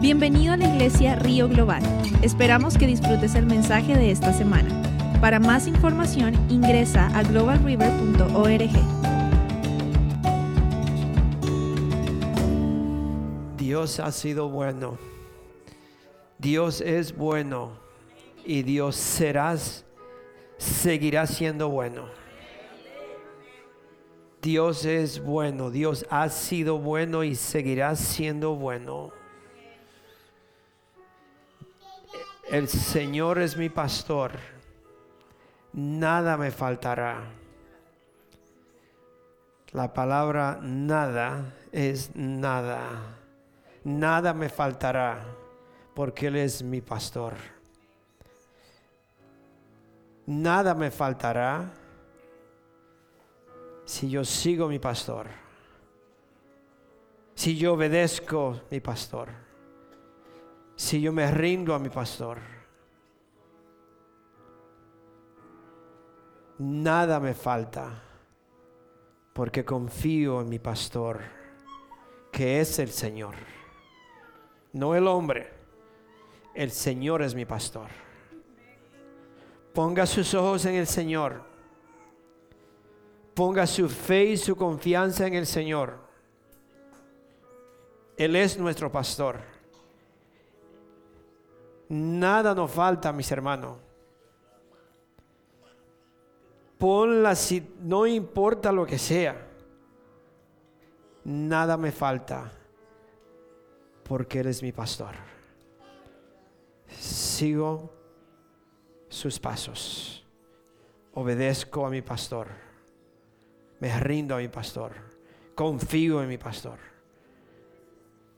Bienvenido a la iglesia Río Global. Esperamos que disfrutes el mensaje de esta semana. Para más información ingresa a globalriver.org. Dios ha sido bueno. Dios es bueno y Dios serás, seguirá siendo bueno. Dios es bueno, Dios ha sido bueno y seguirá siendo bueno. El Señor es mi pastor, nada me faltará. La palabra nada es nada. Nada me faltará porque Él es mi pastor. Nada me faltará si yo sigo mi pastor. Si yo obedezco mi pastor. Si yo me rindo a mi pastor. Nada me falta porque confío en mi pastor, que es el Señor. No el hombre. El Señor es mi pastor. Ponga sus ojos en el Señor. Ponga su fe y su confianza en el Señor. Él es nuestro pastor. Nada nos falta, mis hermanos. Ponla si no importa lo que sea. Nada me falta porque Él es mi pastor. Sigo sus pasos. Obedezco a mi pastor. Me rindo a mi pastor. Confío en mi pastor.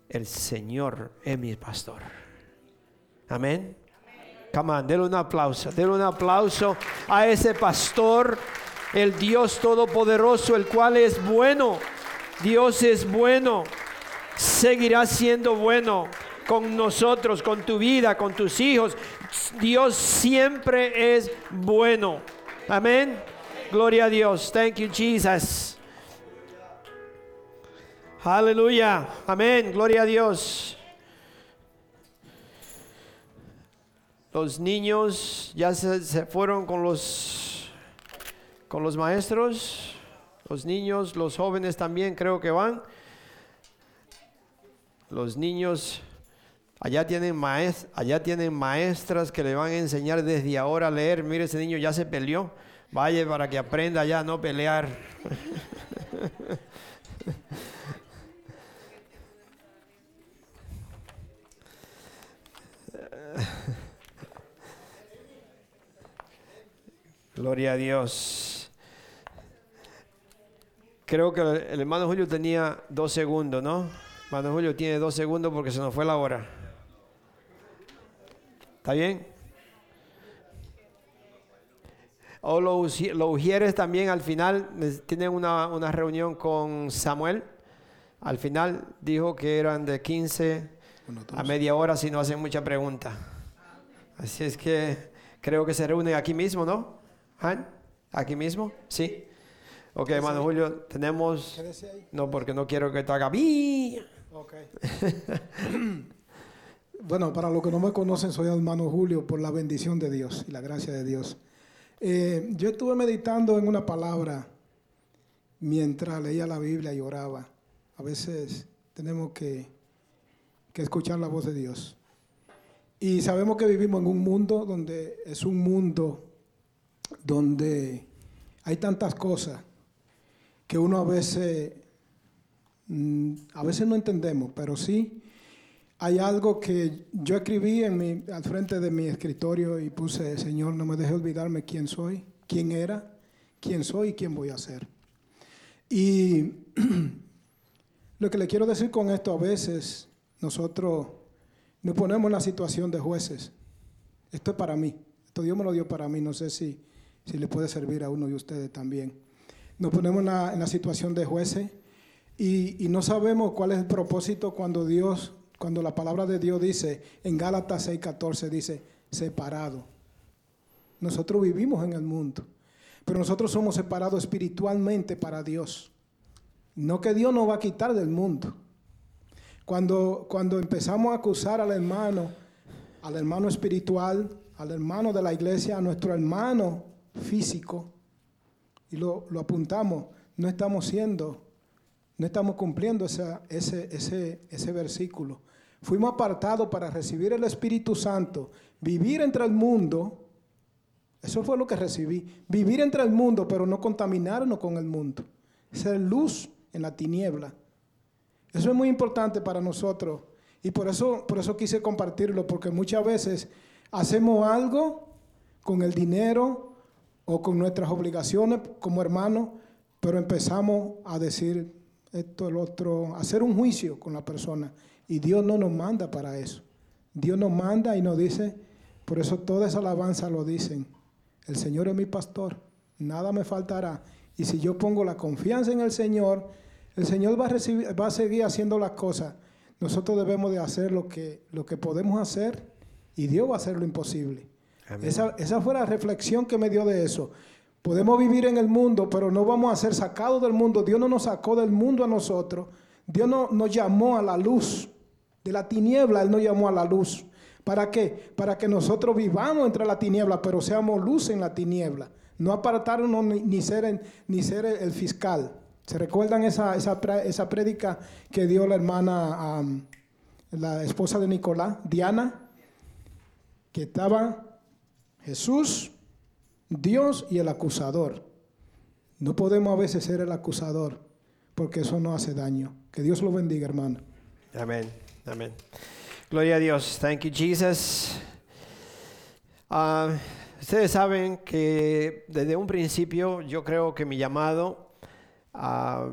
El Señor es mi pastor. Amén. Come on, denle un aplauso. Denle un aplauso a ese pastor, el Dios Todopoderoso, el cual es bueno. Dios es bueno. Seguirá siendo bueno con nosotros, con tu vida, con tus hijos. Dios siempre es bueno. Amén. Gloria a Dios. Thank you, Jesus. Aleluya. Amén. Gloria a Dios. Los niños ya se, fueron con los con los maestros. Los niños, los jóvenes también creo que van. Los niños allá tienen allá tienen maestras que le van a enseñar desde ahora a leer. Mire, ese niño ya se peleó. Vaya para que aprenda ya a no pelear. Gloria a Dios. Creo que el hermano Julio tenía dos segundos, ¿no? Hermano Julio tiene dos segundos porque se nos fue la hora. ¿Está bien? O los, los ujieres también al final tienen una, una, reunión con Samuel. Al final dijo que eran de 15 a media hora si no hacen mucha pregunta. Así es que creo que se reúnen aquí mismo, ¿no? ¿Han? ¿Aquí mismo? Sí. Ok, hermano Julio, tenemos... No, porque no quiero que te haga... Ok. bueno, para los que no me conocen, soy hermano Julio por la bendición de Dios y la gracia de Dios. Eh, yo estuve meditando en una palabra mientras leía la Biblia y oraba. A veces tenemos que, que escuchar la voz de Dios. Y sabemos que vivimos en un mundo donde es un mundo donde hay tantas cosas que uno a veces, mm, a veces no entendemos, pero sí hay algo que yo escribí en mi, al frente de mi escritorio y puse, Señor, no me deje olvidarme quién soy, quién era, quién soy y quién voy a ser. Y lo que le quiero decir con esto, a veces nosotros nos ponemos en la situación de jueces. Esto es para mí, esto Dios me lo dio para mí, no sé si, si le puede servir a uno de ustedes también. Nos ponemos en la, situación de jueces y, y no sabemos cuál es el propósito cuando Dios cuando la palabra de Dios dice, en Gálatas 6:14 dice, separado. Nosotros vivimos en el mundo, pero nosotros somos separados espiritualmente para Dios. No que Dios nos va a quitar del mundo. Cuando, cuando empezamos a acusar al hermano, al hermano espiritual, al hermano de la iglesia, a nuestro hermano físico, y lo, lo apuntamos, no estamos siendo, no estamos cumpliendo ese, ese, ese versículo. Fuimos apartados para recibir el Espíritu Santo, vivir entre el mundo. Eso fue lo que recibí. Vivir entre el mundo, pero no contaminarnos con el mundo. Ser luz en la tiniebla. Eso es muy importante para nosotros. Y por eso, por eso quise compartirlo, porque muchas veces hacemos algo con el dinero o con nuestras obligaciones como hermanos, pero empezamos a decir esto, el otro, hacer un juicio con la persona. Y Dios no nos manda para eso. Dios nos manda y nos dice, por eso toda esa alabanza lo dicen. El Señor es mi pastor, nada me faltará. Y si yo pongo la confianza en el Señor, el Señor va a, recibir, va a seguir haciendo las cosas. Nosotros debemos de hacer lo que, lo que podemos hacer y Dios va a hacer lo imposible. Esa, esa fue la reflexión que me dio de eso. Podemos vivir en el mundo, pero no vamos a ser sacados del mundo. Dios no nos sacó del mundo a nosotros. Dios no, nos llamó a la luz. De la tiniebla Él nos llamó a la luz. ¿Para qué? Para que nosotros vivamos entre la tiniebla, pero seamos luz en la tiniebla. No apartarnos ni, ser, ni ser el, fiscal. ¿Se recuerdan esa, esa, esa prédica que dio la hermana, la esposa de Nicolás, Diana? Que estaba Jesús, Dios y el acusador. No podemos a veces ser el acusador, porque eso no hace daño. Que Dios lo bendiga, hermano. Amén, amén. Gloria a Dios. Thank you, Jesus. Ah, ustedes saben que desde un principio yo creo que mi llamado, ah,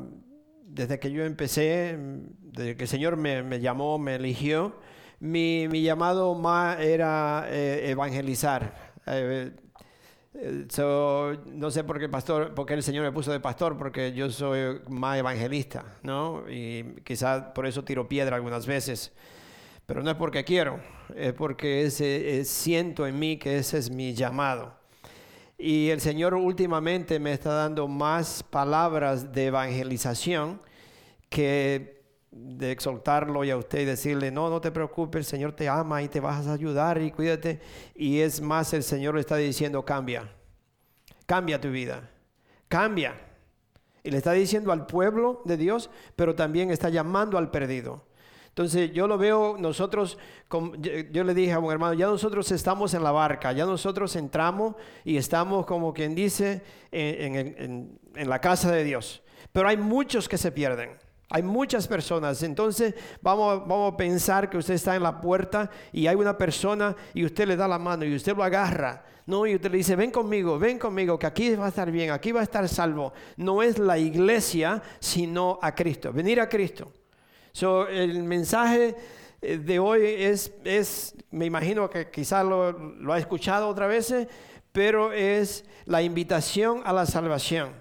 desde que yo empecé, desde que el Señor me, me llamó, me eligió, mi, mi llamado más era eh, evangelizar. Eh, so, no sé por qué pastor, porque el Señor me puso de pastor, porque yo soy más evangelista, ¿no? Y quizás por eso tiro piedra algunas veces. Pero no es porque quiero, es porque ese, eh, siento en mí que ese es mi llamado. Y el Señor últimamente me está dando más palabras de evangelización que de exaltarlo y a usted y decirle, no, no te preocupes, el Señor te ama y te vas a ayudar y cuídate. Y es más, el Señor le está diciendo, cambia, cambia tu vida, cambia. Y le está diciendo al pueblo de Dios, pero también está llamando al perdido. Entonces yo lo veo, nosotros, yo le dije a un hermano, ya nosotros estamos en la barca, ya nosotros entramos y estamos como quien dice en, en- en- en la casa de Dios. Pero hay muchos que se pierden. Hay muchas personas, entonces vamos, vamos a pensar que usted está en la puerta y hay una persona y usted le da la mano y usted lo agarra, no, y usted le dice, ven conmigo, ven conmigo, que aquí va a estar bien, aquí va a estar salvo. No es la iglesia, sino a Cristo, venir a Cristo. So, el mensaje eh, de hoy es, es me imagino que quizás lo, ha escuchado otra vez, pero es la invitación a la salvación.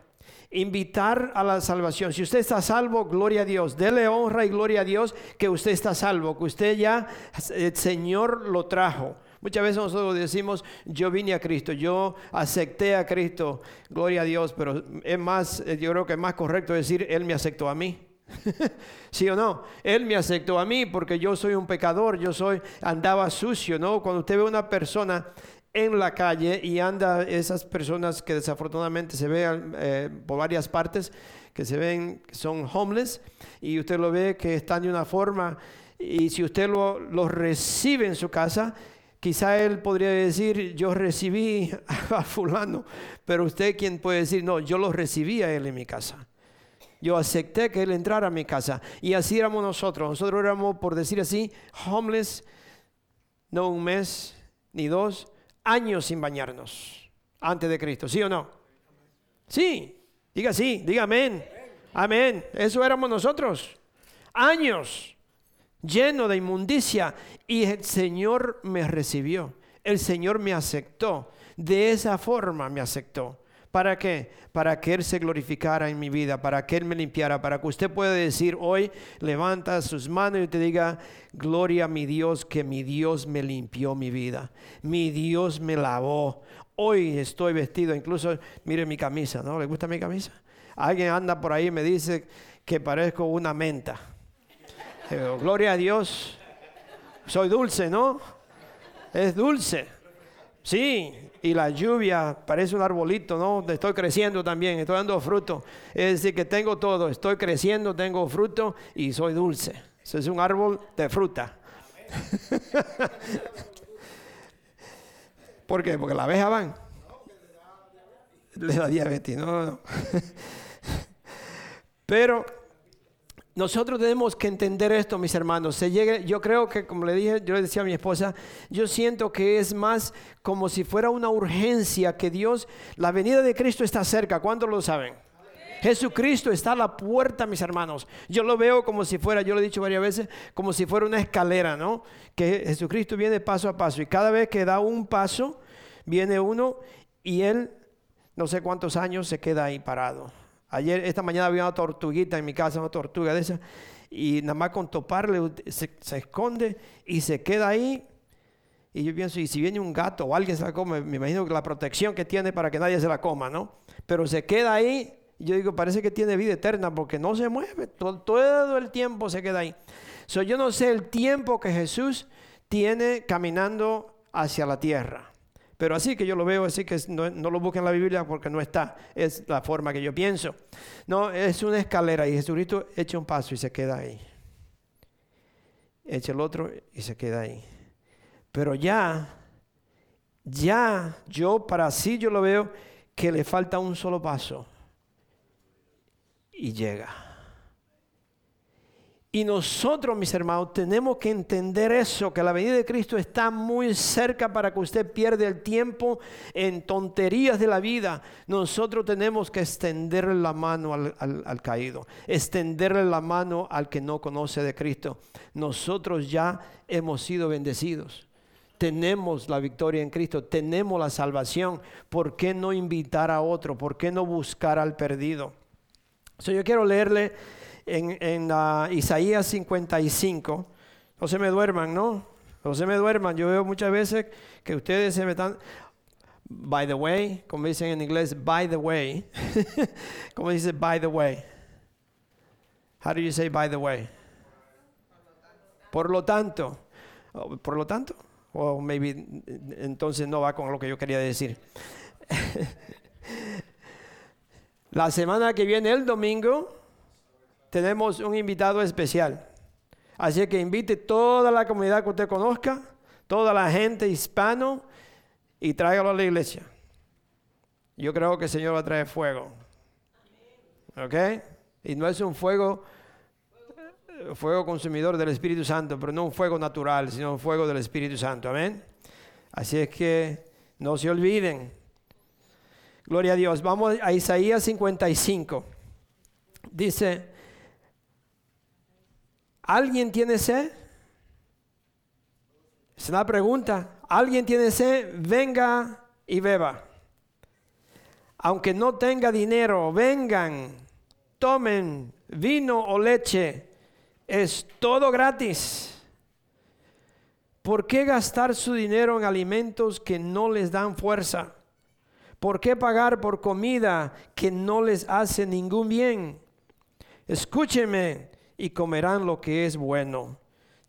Invitar a la salvación. Si usted está salvo, gloria a Dios. Dele honra y gloria a Dios que usted está salvo, que usted ya, el Señor lo trajo. Muchas veces nosotros decimos, yo vine a Cristo, yo acepté a Cristo, gloria a Dios, pero es más, eh, yo creo que es más correcto decir, Él me aceptó a mí. ¿Sí o no? Él me aceptó a mí porque yo soy un pecador, yo soy, andaba sucio, ¿no? Cuando usted ve una persona en la calle y anda esas personas que desafortunadamente se ven eh, por varias partes, que se ven, son homeless, y usted lo ve que están de una forma, y si usted lo, lo recibe en su casa, quizá él podría decir, yo recibí a fulano, pero usted quien puede decir, no, yo lo recibí a él en mi casa. Yo acepté que él entrara a mi casa. Y así éramos nosotros. Nosotros éramos, por decir así, homeless, no un mes ni dos, años sin bañarnos antes de Cristo. ¿Sí o no? Sí, diga sí, diga amén. Amén. Eso éramos nosotros. Años lleno de inmundicia. Y el Señor me recibió. El Señor me aceptó. De esa forma me aceptó. ¿Para qué? Para que Él se glorificara en mi vida, para que Él me limpiara, para que usted pueda decir hoy, levanta sus manos y te diga, gloria a mi Dios, que mi Dios me limpió mi vida, mi Dios me lavó. Hoy estoy vestido, incluso, mire mi camisa, ¿no? ¿Le gusta mi camisa? Alguien anda por ahí y me dice que parezco una menta. Gloria a Dios. Soy dulce, ¿no? Es dulce. Sí, y la lluvia parece un arbolito, ¿no? Estoy creciendo también, estoy dando fruto. Es decir, que tengo todo, estoy creciendo, tengo fruto y soy dulce. Ese es un árbol de fruta. ¿Por qué? Porque la abeja van. Le da diabetes, no, no. Pero nosotros tenemos que entender esto, mis hermanos. Se llegue, yo creo que, como le dije, yo le decía a mi esposa, yo siento que es más como si fuera una urgencia que Dios, la venida de Cristo está cerca. ¿Cuántos lo saben? Jesucristo está a la puerta, mis hermanos. Yo lo veo como si fuera, yo lo he dicho varias veces, como si fuera una escalera, ¿no? Que Jesucristo viene paso a paso y cada vez que da un paso, viene uno y él, no sé cuántos años, se queda ahí parado. Ayer, esta mañana había una tortuguita en mi casa, una tortuga de esa, y nada más con toparle se, esconde y se queda ahí. Y yo pienso, y si viene un gato o alguien se la come, me imagino que la protección que tiene para que nadie se la coma, ¿no? Pero se queda ahí, y yo digo, parece que tiene vida eterna porque no se mueve, todo, todo el tiempo se queda ahí. So, yo no sé el tiempo que Jesús tiene caminando hacia la tierra. Pero así que yo lo veo, así que no, lo busquen en la Biblia porque no está. Es la forma que yo pienso. No, es una escalera y Jesucristo echa un paso y se queda ahí. Echa el otro y se queda ahí. Pero ya, ya, yo para sí yo lo veo que le falta un solo paso. Y llega. Y nosotros, mis hermanos, tenemos que entender eso, que la venida de Cristo está muy cerca para que usted pierda el tiempo en tonterías de la vida. Nosotros tenemos que extenderle la mano al, caído, extenderle la mano al que no conoce de Cristo. Nosotros ya hemos sido bendecidos. Tenemos la victoria en Cristo, tenemos la salvación. ¿Por qué no invitar a otro? ¿Por qué no buscar al perdido? So, yo quiero leerle en, ah, Isaías 55. No se me duerman, ¿no? No se me duerman. Yo veo muchas veces que ustedes se me están... By the way, como dicen en inglés, by the way. como dice by the way? How do you say by the way? Por lo tanto. Oh, por lo tanto. O maybe entonces no va con lo que yo quería decir. La semana que viene, el domingo, tenemos un invitado especial. Así que invite toda la comunidad que usted conozca, toda la gente hispano y tráigalo a la iglesia. Yo creo que el Señor va a traer fuego. ¿Ok? Y no es un fuego, fuego consumidor del Espíritu Santo, pero no un fuego natural, sino un fuego del Espíritu Santo. Amén. Así es que no se olviden. Gloria a Dios. Vamos a Isaías 55. Dice, ¿Alguien tiene sed? Es una pregunta. ¿Alguien tiene sed? Venga y beba. Aunque no tenga dinero, vengan, tomen vino o leche. Es todo gratis. ¿Por qué gastar su dinero en alimentos que no les dan fuerza? ¿Por qué pagar por comida que no les hace ningún bien? Escúcheme y comerán lo que es bueno.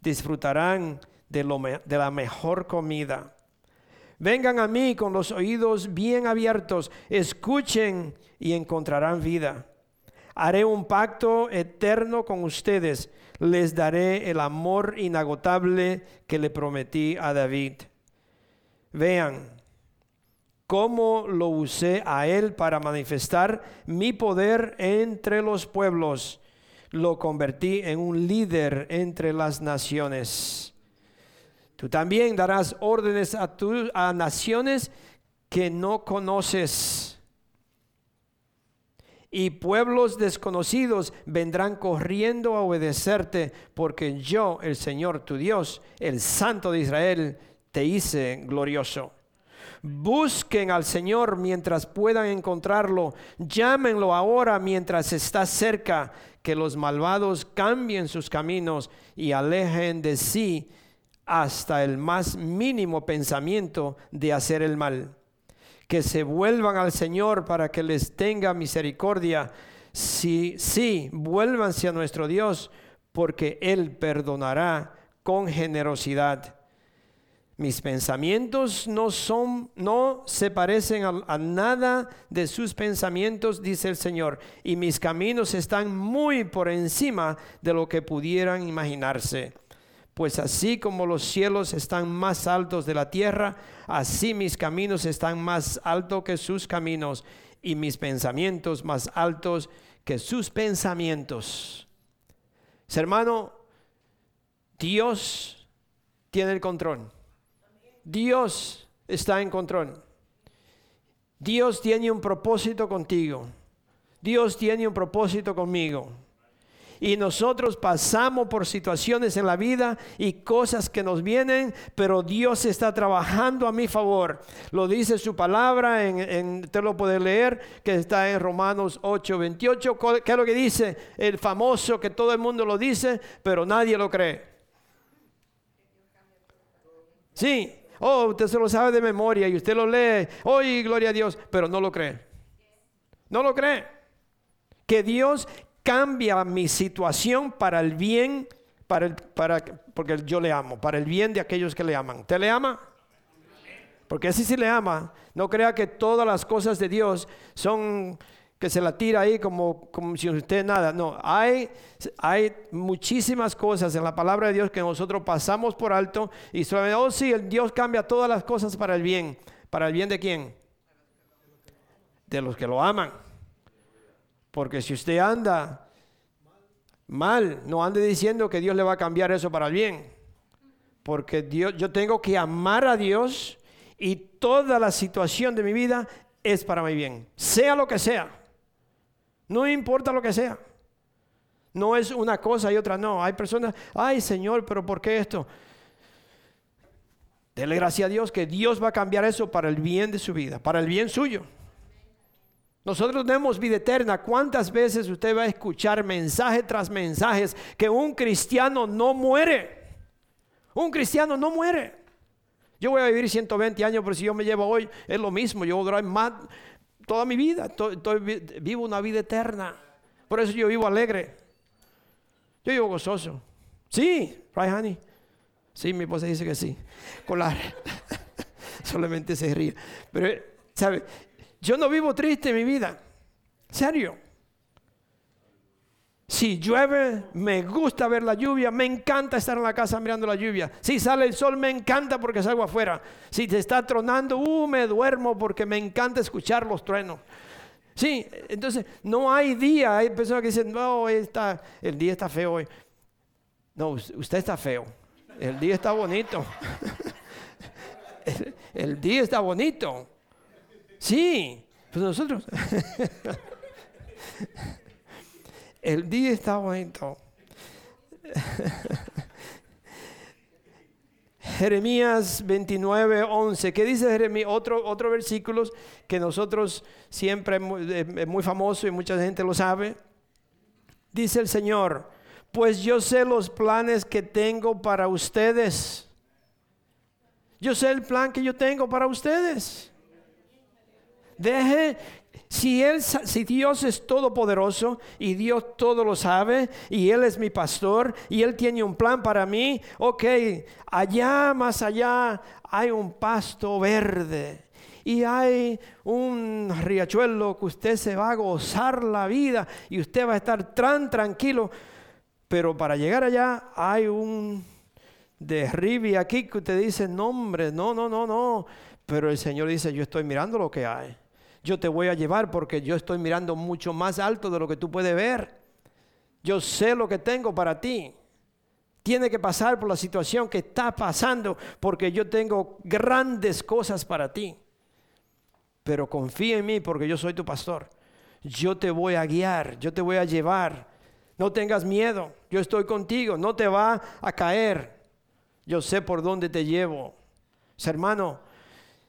Disfrutarán de, lo de la mejor comida. Vengan a mí con los oídos bien abiertos, escuchen y encontrarán vida. Haré un pacto eterno con ustedes, les daré el amor inagotable que le prometí a David. Vean cómo lo usé a él para manifestar mi poder entre los pueblos lo convertí en un líder entre las naciones. Tú también darás órdenes a, naciones que no conoces. Y pueblos desconocidos vendrán corriendo a obedecerte, porque yo, el Señor tu Dios, el Santo de Israel, te hice glorioso. Busquen al Señor mientras puedan encontrarlo. Llámenlo ahora mientras está cerca que los malvados cambien sus caminos y alejen de sí hasta el más mínimo pensamiento de hacer el mal. Que se vuelvan al Señor para que les tenga misericordia. Sí, sí, vuélvanse a nuestro Dios porque Él perdonará con generosidad. Mis pensamientos no son, no se parecen a, nada de sus pensamientos, dice el Señor, y mis caminos están muy por encima de lo que pudieran imaginarse. Pues así como los cielos están más altos de la tierra, así mis caminos están más altos que sus caminos, y mis pensamientos más altos que sus pensamientos. Hermano, Dios tiene el control. Dios está en control. Dios tiene un propósito contigo. Dios tiene un propósito conmigo. Y nosotros pasamos por situaciones en la vida y cosas que nos vienen, pero Dios está trabajando a mi favor. Lo dice su palabra, en, lo puedes leer, que está en Romanos 8, 28. ¿Qué es lo que dice? El famoso que todo el mundo lo dice, pero nadie lo cree. Sí, oh, usted se lo sabe de memoria y usted lo lee, hoy gloria a Dios, pero no lo cree. No lo cree. Que Dios cambia mi situación para el bien, para el, para, porque yo le amo, para el bien de aquellos que le aman. ¿Te le ama? Porque así sí le ama. No crea que todas las cosas de Dios son que se la tira ahí como, como si usted nada. No, hay, hay muchísimas cosas en la palabra de Dios que nosotros pasamos por alto y solamente, oh sí, el Dios cambia todas las cosas para el bien. ¿Para el bien de quién? De los que lo aman. Porque si usted anda mal, no ande diciendo que Dios le va a cambiar eso para el bien. Porque Dios, yo tengo que amar a Dios y toda la situación de mi vida es para mi bien, sea lo que sea. No importa lo que sea. No es una cosa y otra, no. Hay personas, ay Señor, pero ¿por qué esto? Dele gracias a Dios que Dios va a cambiar eso para el bien de su vida, para el bien suyo. Nosotros tenemos vida eterna. ¿Cuántas veces usted va a escuchar mensaje tras mensajes que un cristiano no muere? Un cristiano no muere. Yo voy a vivir 120 años, pero si yo me llevo hoy, es lo mismo. Yo voy a durar más toda mi vida. Estoy, vivo una vida eterna. Por eso yo vivo alegre. Yo vivo gozoso. Sí, right, honey. Sí, mi esposa dice que sí. Con la... Solamente se ríe. Pero, ¿sabe? Yo no vivo triste en mi vida. Serio. Si llueve, me gusta ver la lluvia, me encanta estar en la casa mirando la lluvia. Si sale el sol, me encanta porque salgo afuera. Si te está tronando, uh, me duermo porque me encanta escuchar los truenos. Sí, entonces no hay día. Hay personas que dicen, no, está, el día está feo hoy. No, usted está feo. El día está bonito. el día está bonito. Sí, pues nosotros. El día está bonito. Jeremías 29, 11. ¿Qué dice Jeremías? Otro, otro versículo que nosotros siempre es muy famoso y mucha gente lo sabe. Dice el Señor, pues yo sé los planes que tengo para ustedes. Yo sé el plan que yo tengo para ustedes. Deje, si, él, si Dios es todopoderoso y Dios todo lo sabe y Él es mi pastor y Él tiene un plan para mí, ok, allá más allá hay un pasto verde y hay un riachuelo que usted se va a gozar la vida y usted va a estar tan tranquilo. Pero para llegar allá hay un derribe aquí que usted dice, no hombre, no, no, no, no. Pero el Señor dice, yo estoy mirando lo que hay yo te voy a llevar porque yo estoy mirando mucho más alto de lo que tú puedes ver. Yo sé lo que tengo para ti. Tiene que pasar por la situación que está pasando porque yo tengo grandes cosas para ti. Pero confía en mí porque yo soy tu pastor. Yo te voy a guiar, yo te voy a llevar. No tengas miedo, yo estoy contigo, no te va a caer. Yo sé por dónde te llevo. Hermano,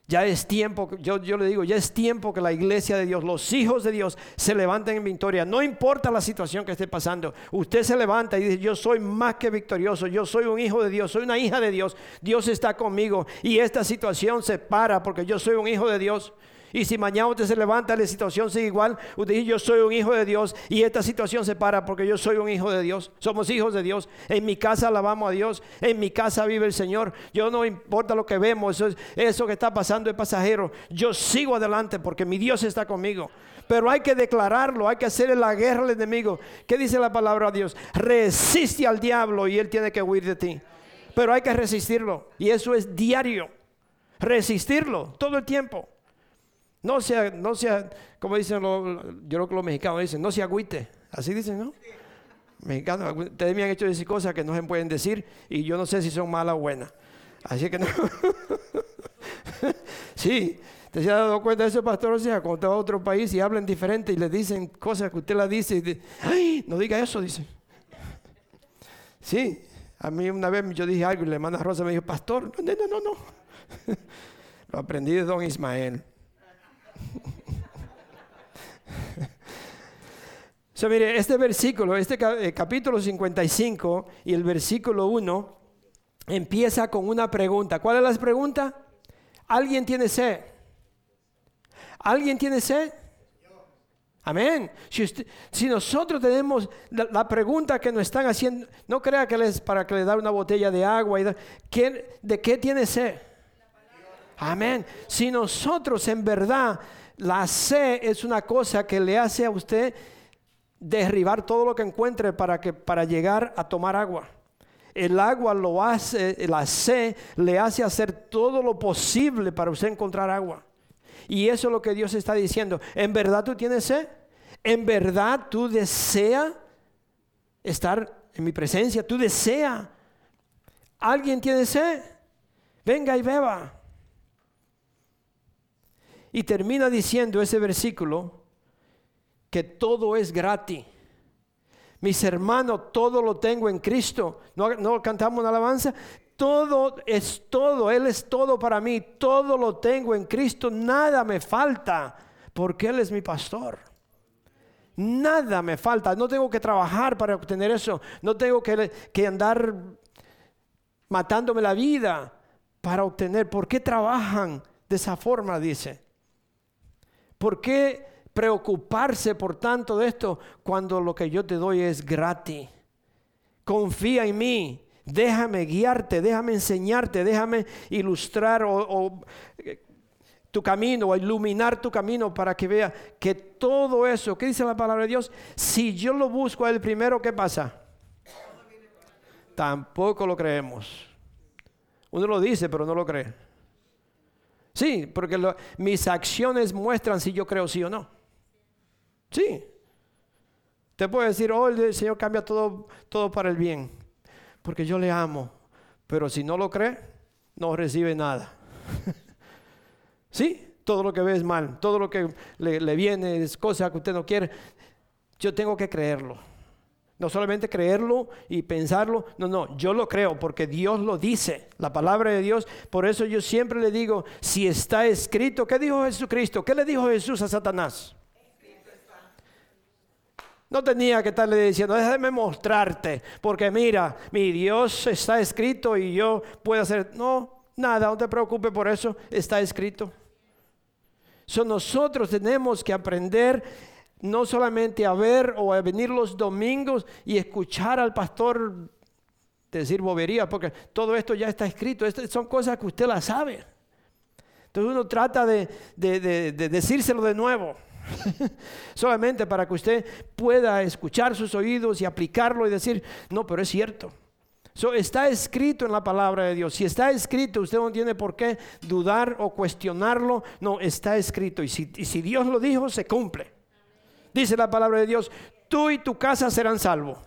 ya es tiempo, yo, yo le digo, ya es tiempo que la iglesia de Dios, los hijos de Dios se levanten en victoria. No importa la situación que esté pasando. Usted se levanta y dice, yo soy más que victorioso, yo soy un hijo de Dios, soy una hija de Dios. Dios está conmigo y esta situación se para porque yo soy un hijo de Dios. Y si mañana usted se levanta, la situación sigue igual, usted dice, yo soy un hijo de Dios y esta situación se para porque yo soy un hijo de Dios. Somos hijos de Dios. En mi casa alabamos a Dios. En mi casa vive el Señor. Yo no importa lo que vemos, eso, eso que está pasando es pasajero. Yo sigo adelante porque mi Dios está conmigo. Pero hay que declararlo, hay que hacerle la guerra al enemigo. ¿Qué dice la palabra de Dios? Resiste al diablo y él tiene que huir de ti. Pero hay que resistirlo. Y eso es diario. Resistirlo todo el tiempo. No sea, no sea, como dicen los, yo creo que los mexicanos dicen, no se agüite. Así dicen, ¿no? Mexicanos, ustedes me han hecho decir cosas que no se pueden decir y yo no sé si son malas o buenas. Así que no. sí, ¿te se ha dado cuenta de eso, pastor? O sea, cuando a otro país y hablan diferente y le dicen cosas que usted la dice, ay, no diga eso, dice. Sí, a mí una vez yo dije algo y la hermana Rosa me dijo, pastor, no, no, no, no. Lo aprendí de don Ismael. So, mire, este versículo, este eh, capítulo 55 y el versículo 1 empieza con una pregunta. ¿Cuál es la pregunta? ¿Alguien tiene sed? ¿Alguien tiene sed? Amén. Si, nosotros tenemos la, pregunta que nos están haciendo, no crea que es para que le da una botella de agua. Y ¿De qué tiene sed? Amén. Si nosotros en verdad la sed es una cosa que le hace a usted derribar todo lo que encuentre para, que, para llegar a tomar agua. El agua lo hace, la sed le hace hacer todo lo posible para usted encontrar agua. Y eso es lo que Dios está diciendo. ¿En verdad tú tienes sed? ¿En verdad tú deseas estar en mi presencia? ¿Tú deseas? ¿Alguien tiene sed? Venga y beba. Y termina diciendo ese versículo, que todo es gratis. Mis hermanos, todo lo tengo en Cristo. ¿No, cantamos una alabanza? Todo es todo, Él es todo para mí. Todo lo tengo en Cristo, nada me falta, porque Él es mi pastor. Nada me falta, no tengo que trabajar para obtener eso, no tengo que, que andar matándome la vida para obtener. ¿Por qué trabajan de esa forma? Dice. ¿Por qué preocuparse por tanto de esto cuando lo que yo te doy es gratis. Confía en mí, déjame guiarte, déjame enseñarte, déjame ilustrar o, eh, tu camino o iluminar tu camino para que vea que todo eso, ¿qué dice la palabra de Dios? Si yo lo busco él primero, ¿qué pasa? Tampoco lo creemos. Uno lo dice, pero no lo cree. Sí, porque mis acciones muestran si yo creo sí o no. Sí. Te puede decir, oh, el Señor cambia todo, todo para el bien, porque yo le amo. Pero si no lo cree, no recibe nada. sí, todo lo que ve es mal, todo lo que le, le viene es cosa que usted no quiere. Yo tengo que creerlo. No solamente creerlo y pensarlo, no, no, yo lo creo porque Dios lo dice, la palabra de Dios. Por eso yo siempre le digo, si está escrito, ¿qué dijo Jesucristo? ¿Qué le dijo Jesús a Satanás? No tenía que estarle diciendo, déjame mostrarte, porque mira, mi Dios está escrito y yo puedo hacer. No, nada, no te preocupes por eso, está escrito. So, nosotros tenemos que aprender no solamente a ver o a venir los domingos y escuchar al pastor decir bobería, porque todo esto ya está escrito, Estas son cosas que usted las sabe. Entonces uno trata de, de decírselo de nuevo. Solamente para que usted pueda escuchar sus oídos y aplicarlo y decir, no, pero es cierto. está escrito en la palabra de Dios. Si está escrito, usted no tiene por qué dudar o cuestionarlo. No, está escrito. Y si, y si Dios lo dijo, se cumple. Dice la palabra de Dios, tú y tu casa serán salvos.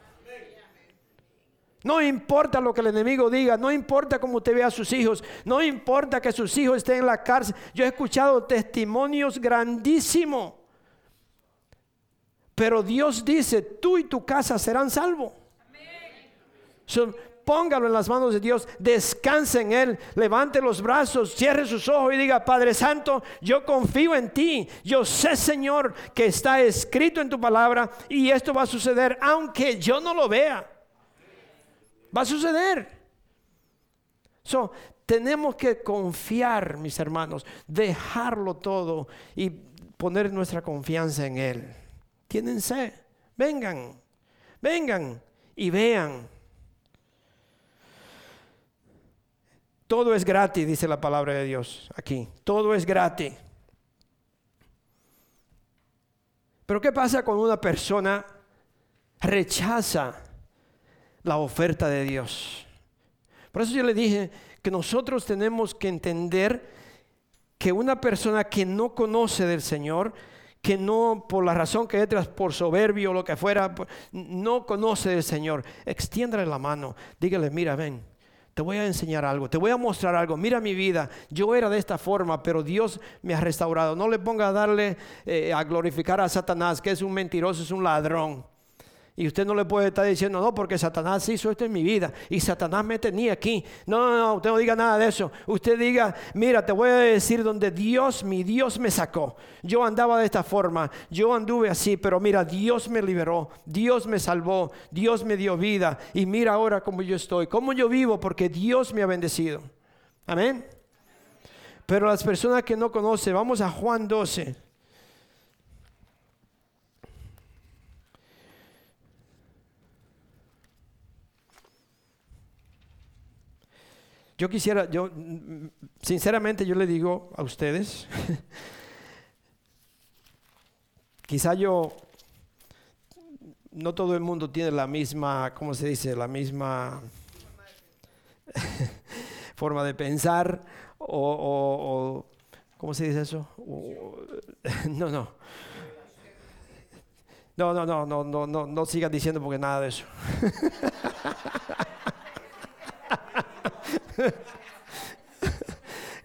No importa lo que el enemigo diga, no importa cómo usted vea a sus hijos, no importa que sus hijos estén en la cárcel. Yo he escuchado testimonios grandísimos pero Dios dice, tú y tu casa serán salvos. póngalo en las manos de Dios, descanse en Él, levante los brazos, cierre sus ojos y diga, Padre Santo, yo confío en ti, yo sé Señor que está escrito en tu palabra y esto va a suceder aunque yo no lo vea. Va a suceder. So, tenemos que confiar, mis hermanos, dejarlo todo y poner nuestra confianza en Él. Tiénense, vengan, vengan y vean. Todo es gratis, dice la palabra de Dios aquí. Todo es gratis. Pero ¿qué pasa cuando una persona rechaza la oferta de Dios? Por eso yo le dije que nosotros tenemos que entender que una persona que no conoce del Señor, que no por la razón que es, por soberbio o lo que fuera, no conoce del Señor, extiéndale la mano, dígale, mira, ven, te voy a enseñar algo, te voy a mostrar algo. Mira mi vida, yo era de esta forma, pero Dios me ha restaurado. No le ponga a darle eh, a glorificar a Satanás, que es un mentiroso, es un ladrón. Y usted no le puede estar diciendo, no, porque Satanás hizo esto en mi vida y Satanás me tenía aquí. No, no, no, usted no diga nada de eso. Usted diga, mira, te voy a decir donde Dios, mi Dios me sacó. Yo andaba de esta forma, yo anduve así, pero mira, Dios me liberó, Dios me salvó, Dios me dio vida. Y mira ahora cómo yo estoy, cómo yo vivo, porque Dios me ha bendecido. Amén. Pero las personas que no conocen, vamos a Juan 12. Yo quisiera, yo, sinceramente yo le digo a ustedes, quizá yo, no todo el mundo tiene la misma, ¿cómo se dice? La misma forma de pensar o, ¿cómo se dice eso? no, no. No, no, no, no, no, no, no sigan diciendo porque nada de eso.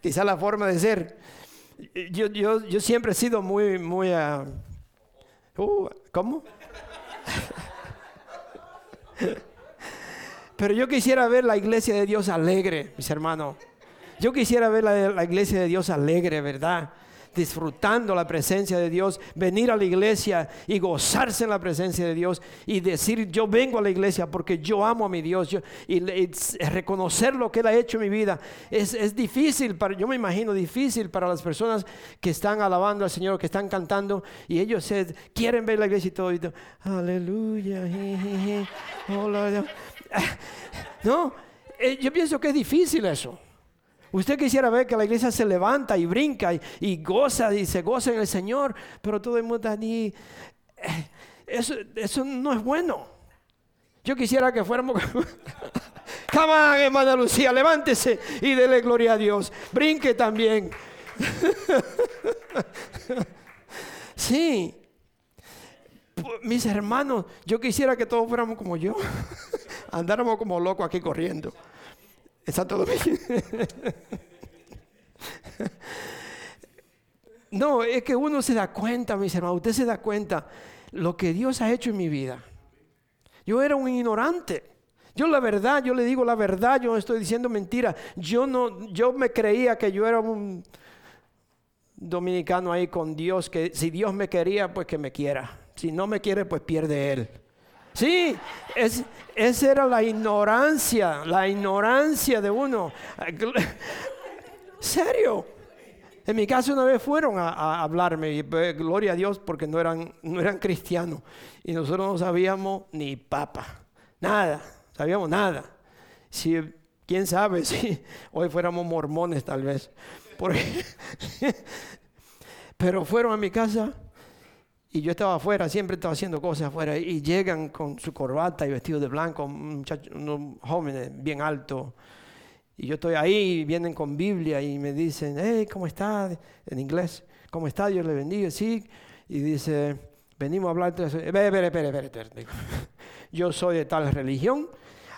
Quizá la forma de ser. Yo, yo, yo siempre he sido muy, muy... Uh, uh, ¿Cómo? Pero yo quisiera ver la iglesia de Dios alegre, mis hermanos. Yo quisiera ver la, la iglesia de Dios alegre, ¿verdad? Disfrutando la presencia de Dios, venir a la iglesia y gozarse en la presencia de Dios y decir yo vengo a la iglesia porque yo amo a mi Dios y, reconocer lo que Él ha hecho en mi vida. Es, difícil, para, yo me imagino difícil para las personas que están alabando al Señor, que están cantando y ellos se, quieren ver la iglesia y todo. Y todo Aleluya. No, eh, yo pienso que es difícil eso. Usted quisiera ver que la iglesia se levanta y brinca y, goza y se goza en el Señor, pero todo el mundo está allí. Eh, eso, eso no es bueno. Yo quisiera que fuéramos... Come on, hermana Lucía, levántese y dele gloria a Dios. Brinque también. sí. Mis hermanos, yo quisiera que todos fuéramos como yo. Andáramos como locos aquí corriendo. ¿Está todo no, es que uno se da cuenta, mis hermanos, usted se da cuenta lo que Dios ha hecho en mi vida. Yo era un ignorante. Yo la verdad, yo le digo la verdad, yo no estoy diciendo mentira. Yo no, yo me creía que yo era un dominicano ahí con Dios, que si Dios me quería, pues que me quiera. Si no me quiere, pues pierde él. Sí, es, esa era la ignorancia, la ignorancia de uno. ¿Serio? En mi caso una vez fueron a, hablarme, y pues, gloria a Dios, porque no eran, no eran cristianos. Y nosotros no sabíamos ni papa, nada, sabíamos nada. Si, quién sabe si hoy fuéramos mormones tal vez. pero fueron a mi casa y yo estaba afuera, siempre estaba haciendo cosas afuera, y llegan con su corbata y vestido de blanco, unos jóvenes bien altos. Y yo estoy ahí, vienen con Biblia y me dicen, hey, ¿cómo está? En inglés, ¿cómo está? Dios le bendiga, sí. Y dice, venimos a hablar. Espera, espera, espera, Yo soy de tal religión,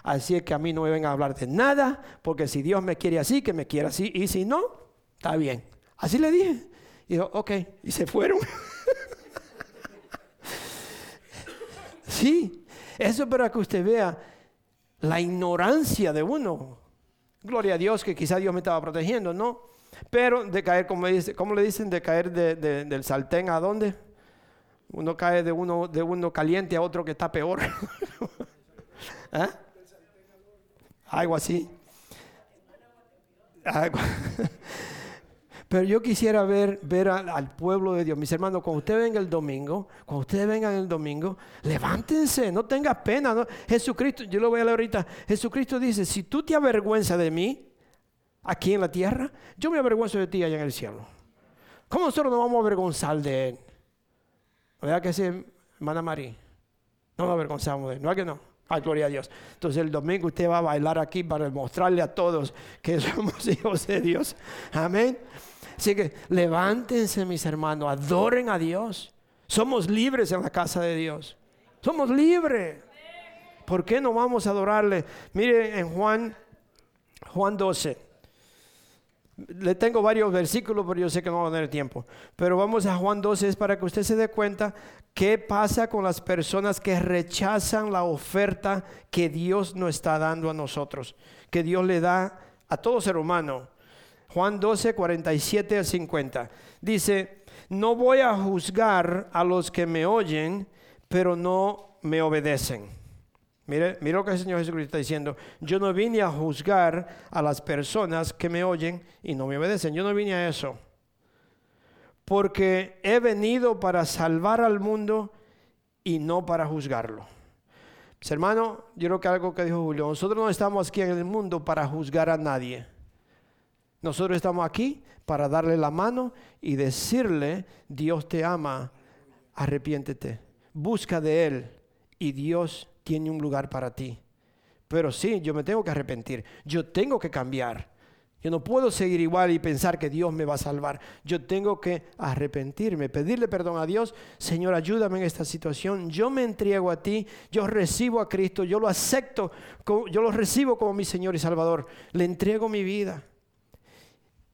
así es que a mí no me vengan a hablar de nada, porque si Dios me quiere así, que me quiera así, y si no, está bien. Así le dije. Y yo, ok, y se fueron. Sí, eso para que usted vea la ignorancia de uno. Gloria a Dios que quizá Dios me estaba protegiendo, ¿no? Pero de caer, como ¿cómo le dicen? De caer del saltén a dónde? Uno cae de uno, de uno caliente a otro que está peor. ¿Eh? Algo así. Ah, Pero yo quisiera ver, ver al, pueblo de Dios. Mis hermanos, cuando usted venga el domingo, cuando ustedes vengan el domingo, levántense, no tengas pena. ¿no? Jesucristo, yo lo voy a leer ahorita. Jesucristo dice, si tú te avergüenzas de mí aquí en la tierra, yo me avergüenzo de ti allá en el cielo. ¿Cómo nosotros nos vamos a avergonzar de él? ¿Verdad que sí, hermana María? No nos avergonzamos de él, ¿no es que no? Ay, gloria a Dios. Entonces el domingo usted va a bailar aquí para mostrarle a todos que somos hijos de Dios. Amén. Así que levántense, mis hermanos, adoren a Dios. Somos libres en la casa de Dios. Somos libres. ¿Por qué no vamos a adorarle? Mire en Juan, Juan 12. Le tengo varios versículos, pero yo sé que no va a tener tiempo. Pero vamos a Juan 12, es para que usted se dé cuenta qué pasa con las personas que rechazan la oferta que Dios nos está dando a nosotros, que Dios le da a todo ser humano. Juan 12, 47 al 50. Dice, no voy a juzgar a los que me oyen, pero no me obedecen. Mire, mire lo que el Señor Jesucristo está diciendo. Yo no vine a juzgar a las personas que me oyen y no me obedecen. Yo no vine a eso. Porque he venido para salvar al mundo y no para juzgarlo. Mis hermanos, yo creo que algo que dijo Julio, nosotros no estamos aquí en el mundo para juzgar a nadie. Nosotros estamos aquí para darle la mano y decirle, Dios te ama, arrepiéntete, busca de Él y Dios tiene un lugar para ti. Pero sí, yo me tengo que arrepentir, yo tengo que cambiar. Yo no puedo seguir igual y pensar que Dios me va a salvar. Yo tengo que arrepentirme, pedirle perdón a Dios. Señor, ayúdame en esta situación. Yo me entrego a ti. Yo recibo a Cristo. Yo lo acepto. Yo lo recibo como mi Señor y Salvador. Le entrego mi vida.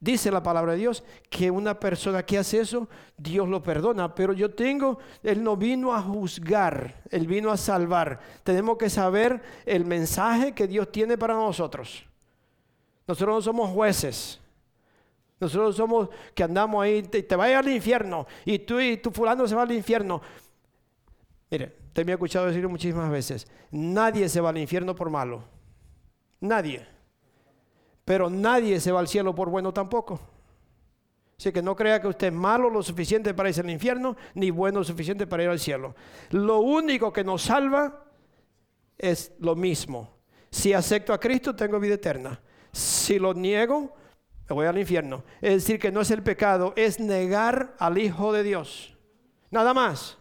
Dice la palabra de Dios que una persona que hace eso, Dios lo perdona. Pero yo tengo, Él no vino a juzgar, Él vino a salvar. Tenemos que saber el mensaje que Dios tiene para nosotros. Nosotros no somos jueces. Nosotros somos que andamos ahí, te, te vayas al infierno y tú y tu fulano se va al infierno. Mire, te me he escuchado decirlo muchísimas veces. Nadie se va al infierno por malo. Nadie. Pero nadie se va al cielo por bueno tampoco. Así que no crea que usted es malo lo suficiente para irse al infierno, ni bueno lo suficiente para ir al cielo. Lo único que nos salva es lo mismo. Si acepto a Cristo, tengo vida eterna. Si lo niego, me voy al infierno. Es decir, que no es el pecado, es negar al Hijo de Dios. Nada más.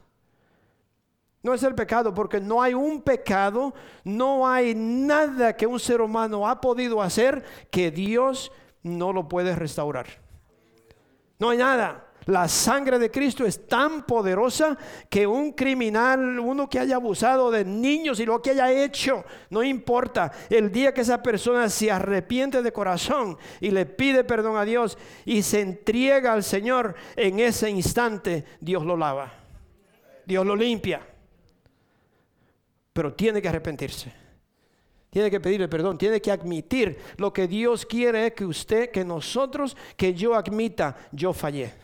No es el pecado, porque no hay un pecado, no hay nada que un ser humano ha podido hacer que Dios no lo puede restaurar. No hay nada. La sangre de Cristo es tan poderosa que un criminal, uno que haya abusado de niños y lo que haya hecho, no importa. El día que esa persona se arrepiente de corazón y le pide perdón a Dios y se entrega al Señor, en ese instante Dios lo lava. Dios lo limpia pero tiene que arrepentirse. Tiene que pedirle perdón, tiene que admitir lo que Dios quiere es que usted, que nosotros, que yo admita, yo fallé.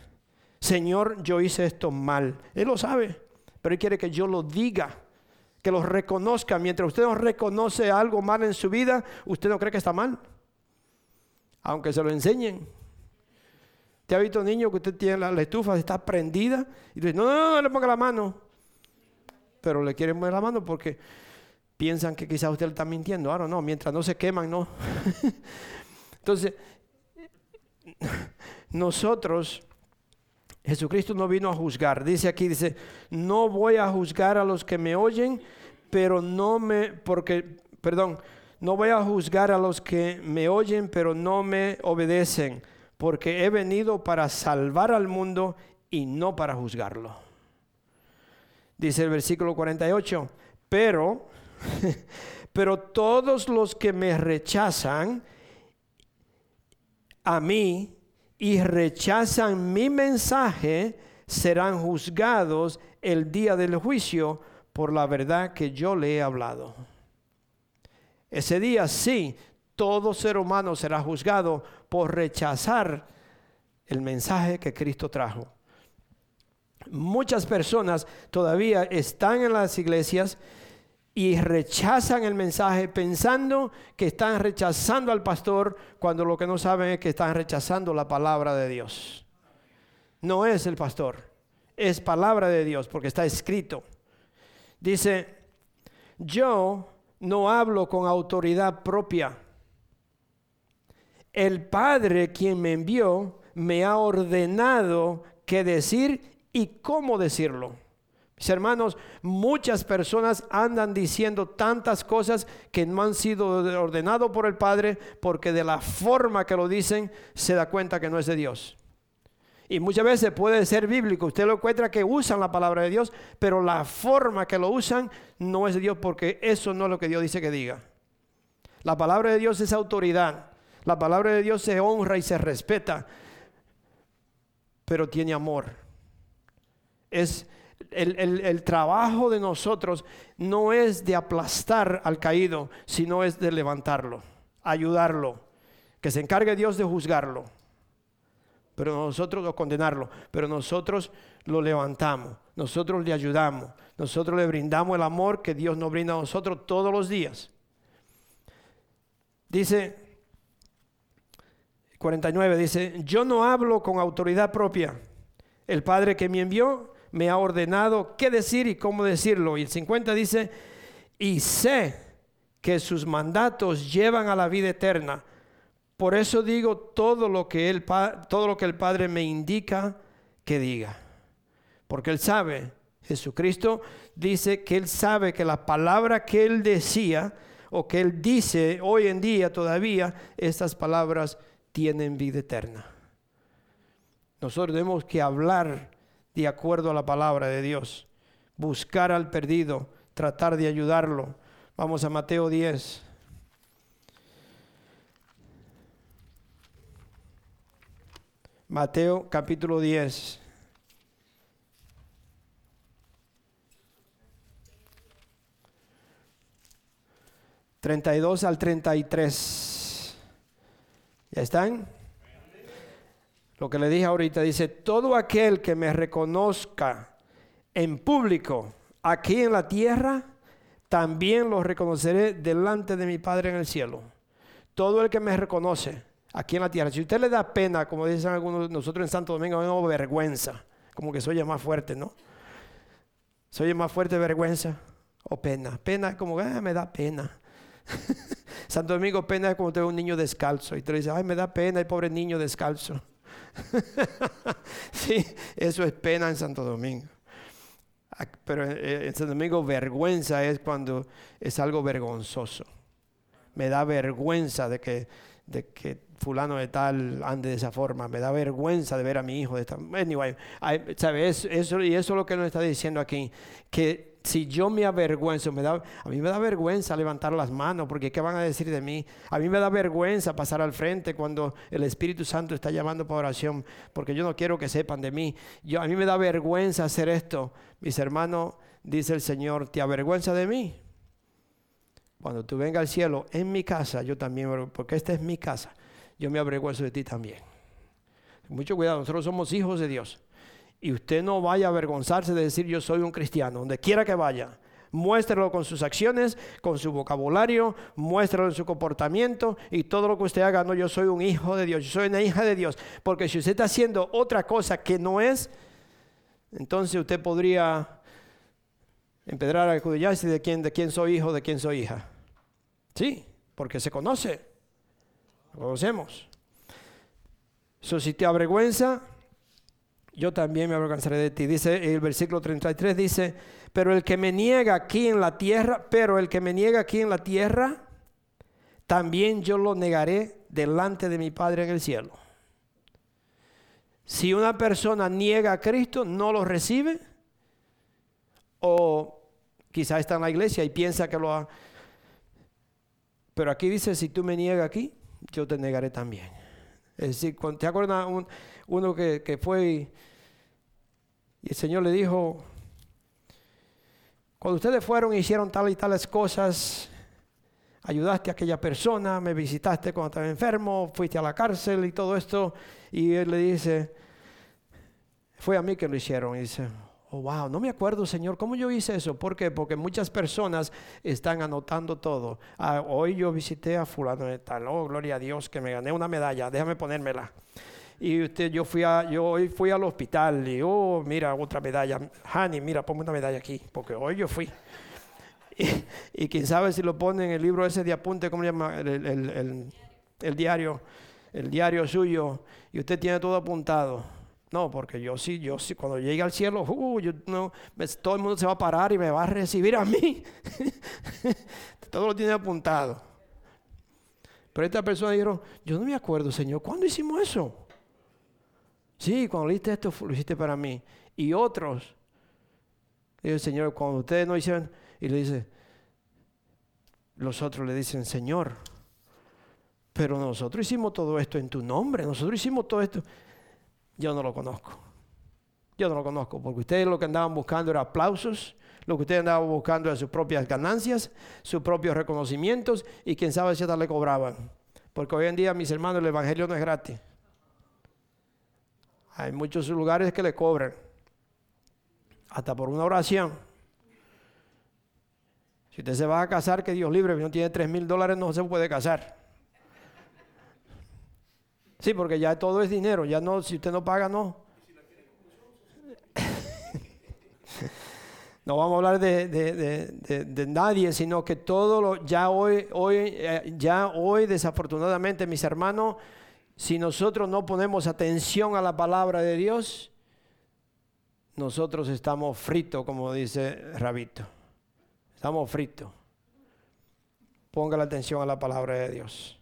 Señor, yo hice esto mal. Él lo sabe, pero Él quiere que yo lo diga, que lo reconozca. Mientras usted no reconoce algo mal en su vida, usted no cree que está mal, aunque se lo enseñen. ¿Te ha visto niño que usted tiene la, estufa, está prendida? Y dice, no, no, no, no le ponga la mano pero le quieren poner la mano porque piensan que quizás usted le está mintiendo. Ahora no, mientras no se queman, no. Entonces, nosotros, Jesucristo no vino a juzgar. Dice aquí, dice, no voy a juzgar a los que me oyen, pero no me, porque, perdón, no voy a juzgar a los que me oyen, pero no me obedecen, porque he venido para salvar al mundo y no para juzgarlo dice el versículo 48, pero, pero todos los que me rechazan a mí y rechazan mi mensaje serán juzgados el día del juicio por la verdad que yo le he hablado. Ese día sí, todo ser humano será juzgado por rechazar el mensaje que Cristo trajo. Muchas personas todavía están en las iglesias y rechazan el mensaje pensando que están rechazando al pastor cuando lo que no saben es que están rechazando la palabra de Dios. No es el pastor, es palabra de Dios porque está escrito. Dice, yo no hablo con autoridad propia. El Padre quien me envió me ha ordenado qué decir y cómo decirlo. Mis hermanos, muchas personas andan diciendo tantas cosas que no han sido ordenado por el Padre porque de la forma que lo dicen se da cuenta que no es de Dios. Y muchas veces puede ser bíblico. Usted lo encuentra que usan la palabra de Dios, pero la forma que lo usan no es de Dios porque eso no es lo que Dios dice que diga. La palabra de Dios es autoridad. La palabra de Dios se honra y se respeta, pero tiene amor. Es el, trabajo de nosotros no es de aplastar al caído, sino es de levantarlo, ayudarlo, que se encargue Dios de juzgarlo, pero nosotros de condenarlo, pero nosotros lo levantamos, nosotros le ayudamos, nosotros le brindamos el amor que Dios nos brinda a nosotros todos los días. Dice 49, dice, yo no hablo con autoridad propia. El Padre que me envió me ha ordenado qué decir y cómo decirlo. Y el 50 dice, y sé que sus mandatos llevan a la vida eterna. Por eso digo todo lo que el, todo lo que el Padre me indica que diga. Porque Él sabe, Jesucristo dice que Él sabe que la palabra que Él decía o que Él dice hoy en día todavía, estas palabras tienen vida eterna. Nosotros tenemos que hablar de acuerdo a la palabra de Dios. Buscar al perdido, tratar de ayudarlo. Vamos a Mateo 10. Mateo capítulo 10. Treinta al treinta y tres. ¿Ya están? Lo que le dije ahorita dice, todo aquel que me reconozca en público aquí en la tierra, también lo reconoceré delante de mi Padre en el cielo. Todo el que me reconoce aquí en la tierra. Si usted le da pena, como dicen algunos, nosotros en Santo Domingo, no vergüenza, como que soy más fuerte, ¿no? Soy más fuerte vergüenza o pena. Pena como, ah, me da pena. Santo Domingo, pena es como tener un niño descalzo. Y te dice, ay, me da pena el pobre niño descalzo. sí, eso es pena en Santo Domingo. Pero en Santo Domingo vergüenza es cuando es algo vergonzoso. Me da vergüenza de que, de que fulano de tal ande de esa forma. Me da vergüenza de ver a mi hijo de esta Anyway, y eso es lo que nos está diciendo aquí. Que si yo me avergüenzo, da, a mí me da vergüenza levantar las manos, porque ¿qué van a decir de mí? A mí me da vergüenza pasar al frente cuando el Espíritu Santo está llamando para oración, porque yo no quiero que sepan de mí. Yo, a mí me da vergüenza hacer esto. Mis hermanos, dice el Señor, ¿te avergüenza de mí? Cuando tú vengas al cielo, en mi casa, yo también, porque esta es mi casa, yo me avergüenzo de ti también. Mucho cuidado, nosotros somos hijos de Dios. Y usted no vaya a avergonzarse de decir yo soy un cristiano, donde quiera que vaya. Muéstralo con sus acciones, con su vocabulario, muéstralo en su comportamiento y todo lo que usted haga, no, yo soy un hijo de Dios, yo soy una hija de Dios. Porque si usted está haciendo otra cosa que no es, entonces usted podría empedrar a escudillarse de quién, de quién soy hijo, de quién soy hija. Sí, porque se conoce, lo conocemos. So, si te avergüenza, yo también me avergonzaré de ti. Dice el versículo 33, dice, pero el que me niega aquí en la tierra, pero el que me niega aquí en la tierra, también yo lo negaré delante de mi Padre en el cielo. Si una persona niega a Cristo, no lo recibe, o quizá está en la iglesia y piensa que lo ha... Pero aquí dice, si tú me niegas aquí, yo te negaré también. Es decir, ¿te acuerdas uno que, fue y, el Señor le dijo, cuando ustedes fueron y hicieron tal y tales cosas, ayudaste a aquella persona, me visitaste cuando estaba enfermo, fuiste a la cárcel y todo esto, y él le dice, fue a mí que lo hicieron, y dice, Oh, wow, no me acuerdo, Señor, ¿cómo yo hice eso? ¿Por qué? Porque muchas personas están anotando todo. Ah, hoy yo visité a fulano de tal. Oh, gloria a Dios que me gané una medalla. Déjame ponérmela. Y usted, yo fui a, yo hoy fui al hospital y, oh, mira, otra medalla. Hani, mira, ponme una medalla aquí, porque hoy yo fui. Y, quién sabe si lo pone en el libro ese de apunte, ¿cómo se llama? el diario, el diario suyo. Y usted tiene todo apuntado. No, porque yo sí, yo sí, cuando llegue al cielo, uh, no, todo el mundo se va a parar y me va a recibir a mí. todo lo tiene apuntado. Pero esta persona dijo, yo no me acuerdo, Señor, ¿cuándo hicimos eso? Sí, cuando leíste esto, lo hiciste para mí. Y otros, dice el Señor, cuando ustedes no hicieron, y le dice, los otros le dicen, Señor, pero nosotros hicimos todo esto en tu nombre, nosotros hicimos todo esto. Yo no lo conozco. Yo no lo conozco, porque ustedes lo que andaban buscando era aplausos, lo que ustedes andaban buscando era sus propias ganancias, sus propios reconocimientos y quién sabe si hasta le cobraban. Porque hoy en día, mis hermanos, el Evangelio no es gratis. Hay muchos lugares que le cobran, hasta por una oración. Si usted se va a casar, que Dios libre, si no tiene tres mil dólares, no se puede casar. Sí, porque ya todo es dinero, ya no, si usted no paga, no. no vamos a hablar de, nadie, sino que todo lo, ya hoy, hoy, eh, ya hoy, desafortunadamente, mis hermanos, si nosotros no ponemos atención a la palabra de Dios, nosotros estamos fritos, como dice Rabito. Estamos fritos. Ponga la atención a la palabra de Dios.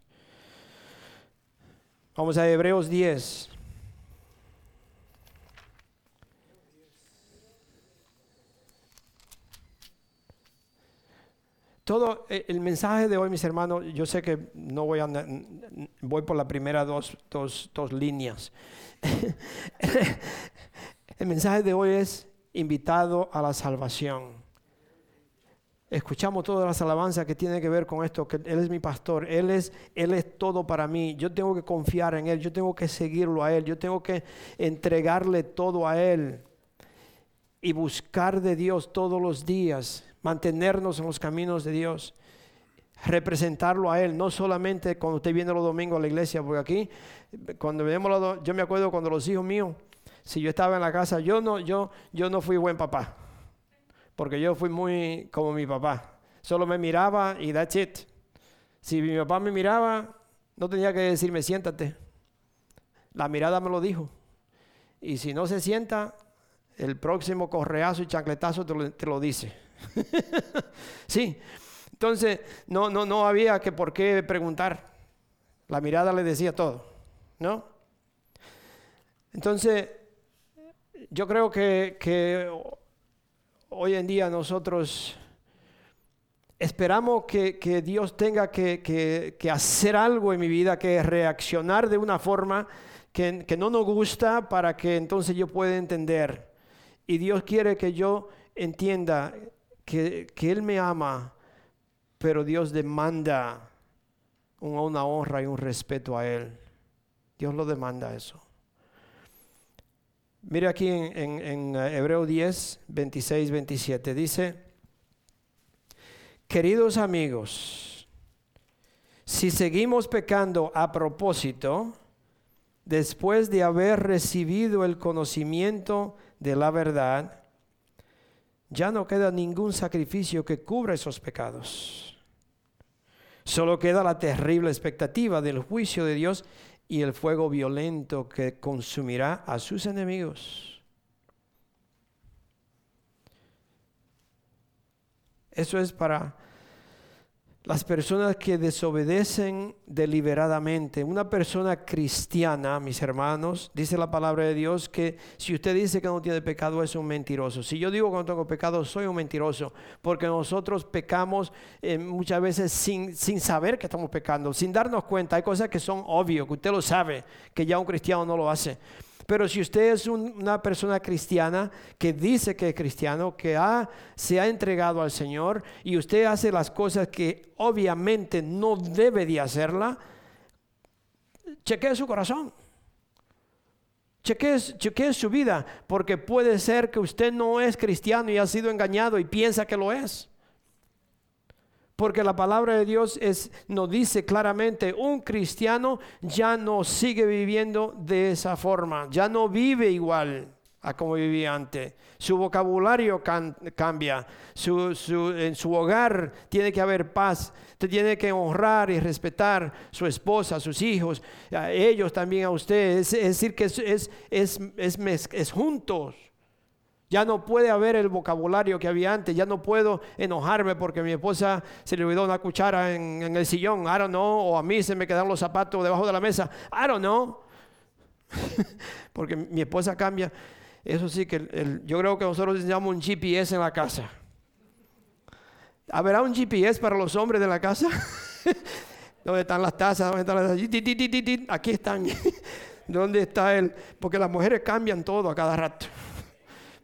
Vamos a Hebreos 10. Todo eh, el mensaje de hoy, mis hermanos, yo sé que no voy a voy por la primera dos, dos, dos líneas. el mensaje de hoy es invitado a la salvación. Escuchamos todas las alabanzas que tienen que ver con esto, que Él es mi pastor, Él es, Él es todo para mí. Yo tengo que confiar en Él, yo tengo que seguirlo a Él, yo tengo que entregarle todo a Él y buscar de Dios todos los días, mantenernos en los caminos de Dios, representarlo a Él, no solamente cuando usted viene los domingos a la iglesia, porque aquí, cuando vemos, yo me acuerdo cuando los hijos míos, si yo estaba en la casa, yo no, yo, yo no fui buen papá porque yo fui muy como mi papá. Solo me miraba y that's it. Si mi papá me miraba, no tenía que decirme siéntate. La mirada me lo dijo. Y si no se sienta, el próximo correazo y chancletazo te lo, dice. sí. Entonces, no, no, no había que por qué preguntar. La mirada le decía todo, ¿no? Entonces, yo creo que, que hoy en día nosotros esperamos que, Dios tenga que, hacer algo en mi vida, que reaccionar de una forma que, no nos gusta para que entonces yo pueda entender. Y Dios quiere que yo entienda que, Él me ama, pero Dios demanda una honra y un respeto a Él. Dios lo demanda eso. Mire aquí en, en, eh, Hebreo 10, 26, 27. Dice, queridos amigos, si seguimos pecando a propósito, después de haber recibido el conocimiento de la verdad, ya no queda ningún sacrificio que cubra esos pecados. Solo queda la terrible expectativa del juicio de Dios y el fuego violento que consumirá a sus enemigos. Eso es para las personas que desobedecen deliberadamente. Una persona cristiana, mis hermanos, dice la palabra de Dios que si usted dice que no tiene pecado es un mentiroso. Si yo digo que no tengo pecado, soy un mentiroso, porque nosotros pecamos eh, muchas veces sin, sin saber que estamos pecando, sin darnos cuenta. Hay cosas que son obvias, que usted lo sabe, que ya un cristiano no lo hace. Pero si usted es una persona cristiana que dice que es cristiano, que se ha entregado al Señor y usted hace las cosas que obviamente no debe de hacerla, chequee su corazón. Chequee, chequee su vida, porque puede ser que usted no es cristiano y ha sido engañado y piensa que lo es. Porque la palabra de Dios es, nos dice claramente, un cristiano ya no sigue viviendo de esa forma, ya no vive igual a como vivía antes. Su vocabulario cambia, en su hogar tiene que haber paz, tiene que honrar y respetar su esposa, sus hijos, a ellos también a usted. Es, decir, que es, es, es juntos. Ya no puede haber el vocabulario que había antes. Ya no puedo enojarme porque mi esposa se le olvidó una cuchara en, el sillón. I don't know. O a mí se me quedaron los zapatos debajo de la mesa. I don't know. porque mi esposa cambia. Eso sí que yo creo que nosotros necesitamos un GPS en la casa. ¿Habrá un GPS para los hombres de la casa? ¿Dónde están las tazas? ¿Dónde están las Aquí están. ¿Dónde está él? Porque las mujeres cambian todo a cada rato.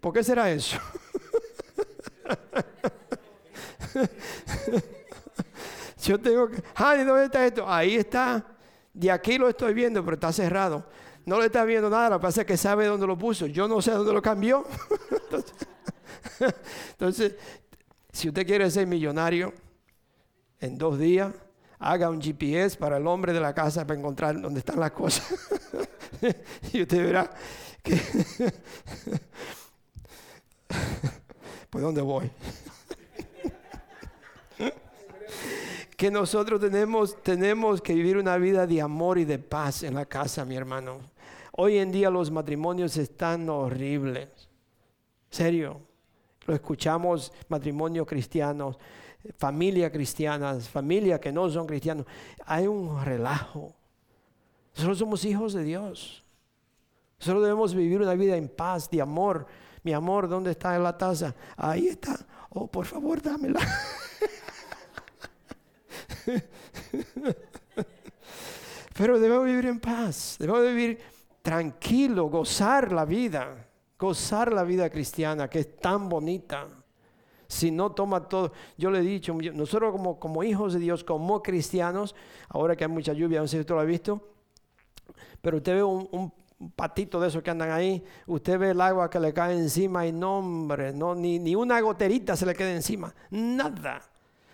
¿Por qué será eso? Yo tengo que... ¿dónde está esto? Ahí está. De aquí lo estoy viendo, pero está cerrado. No le está viendo nada, lo que pasa es que sabe dónde lo puso. Yo no sé dónde lo cambió. Entonces, si usted quiere ser millonario en dos días, haga un GPS para el hombre de la casa para encontrar dónde están las cosas. y usted verá que ¿Por dónde voy? que nosotros tenemos, tenemos que vivir una vida de amor y de paz en la casa, mi hermano. Hoy en día los matrimonios están horribles. Serio. Lo escuchamos, matrimonios cristianos, familias cristianas, familias que no son cristianos. Hay un relajo. Nosotros somos hijos de Dios. Nosotros debemos vivir una vida en paz, de amor, mi amor, ¿dónde está la taza? Ahí está. Oh, por favor, dámela. Pero debemos vivir en paz, debemos vivir tranquilo, gozar la vida, gozar la vida cristiana que es tan bonita. Si no toma todo, yo le he dicho, nosotros como, como hijos de Dios, como cristianos, ahora que hay mucha lluvia, no sé si usted lo ha visto, pero usted ve un patito de esos que andan ahí, usted ve el agua que le cae encima y no, hombre, no, ni, ni una goterita se le queda encima, nada.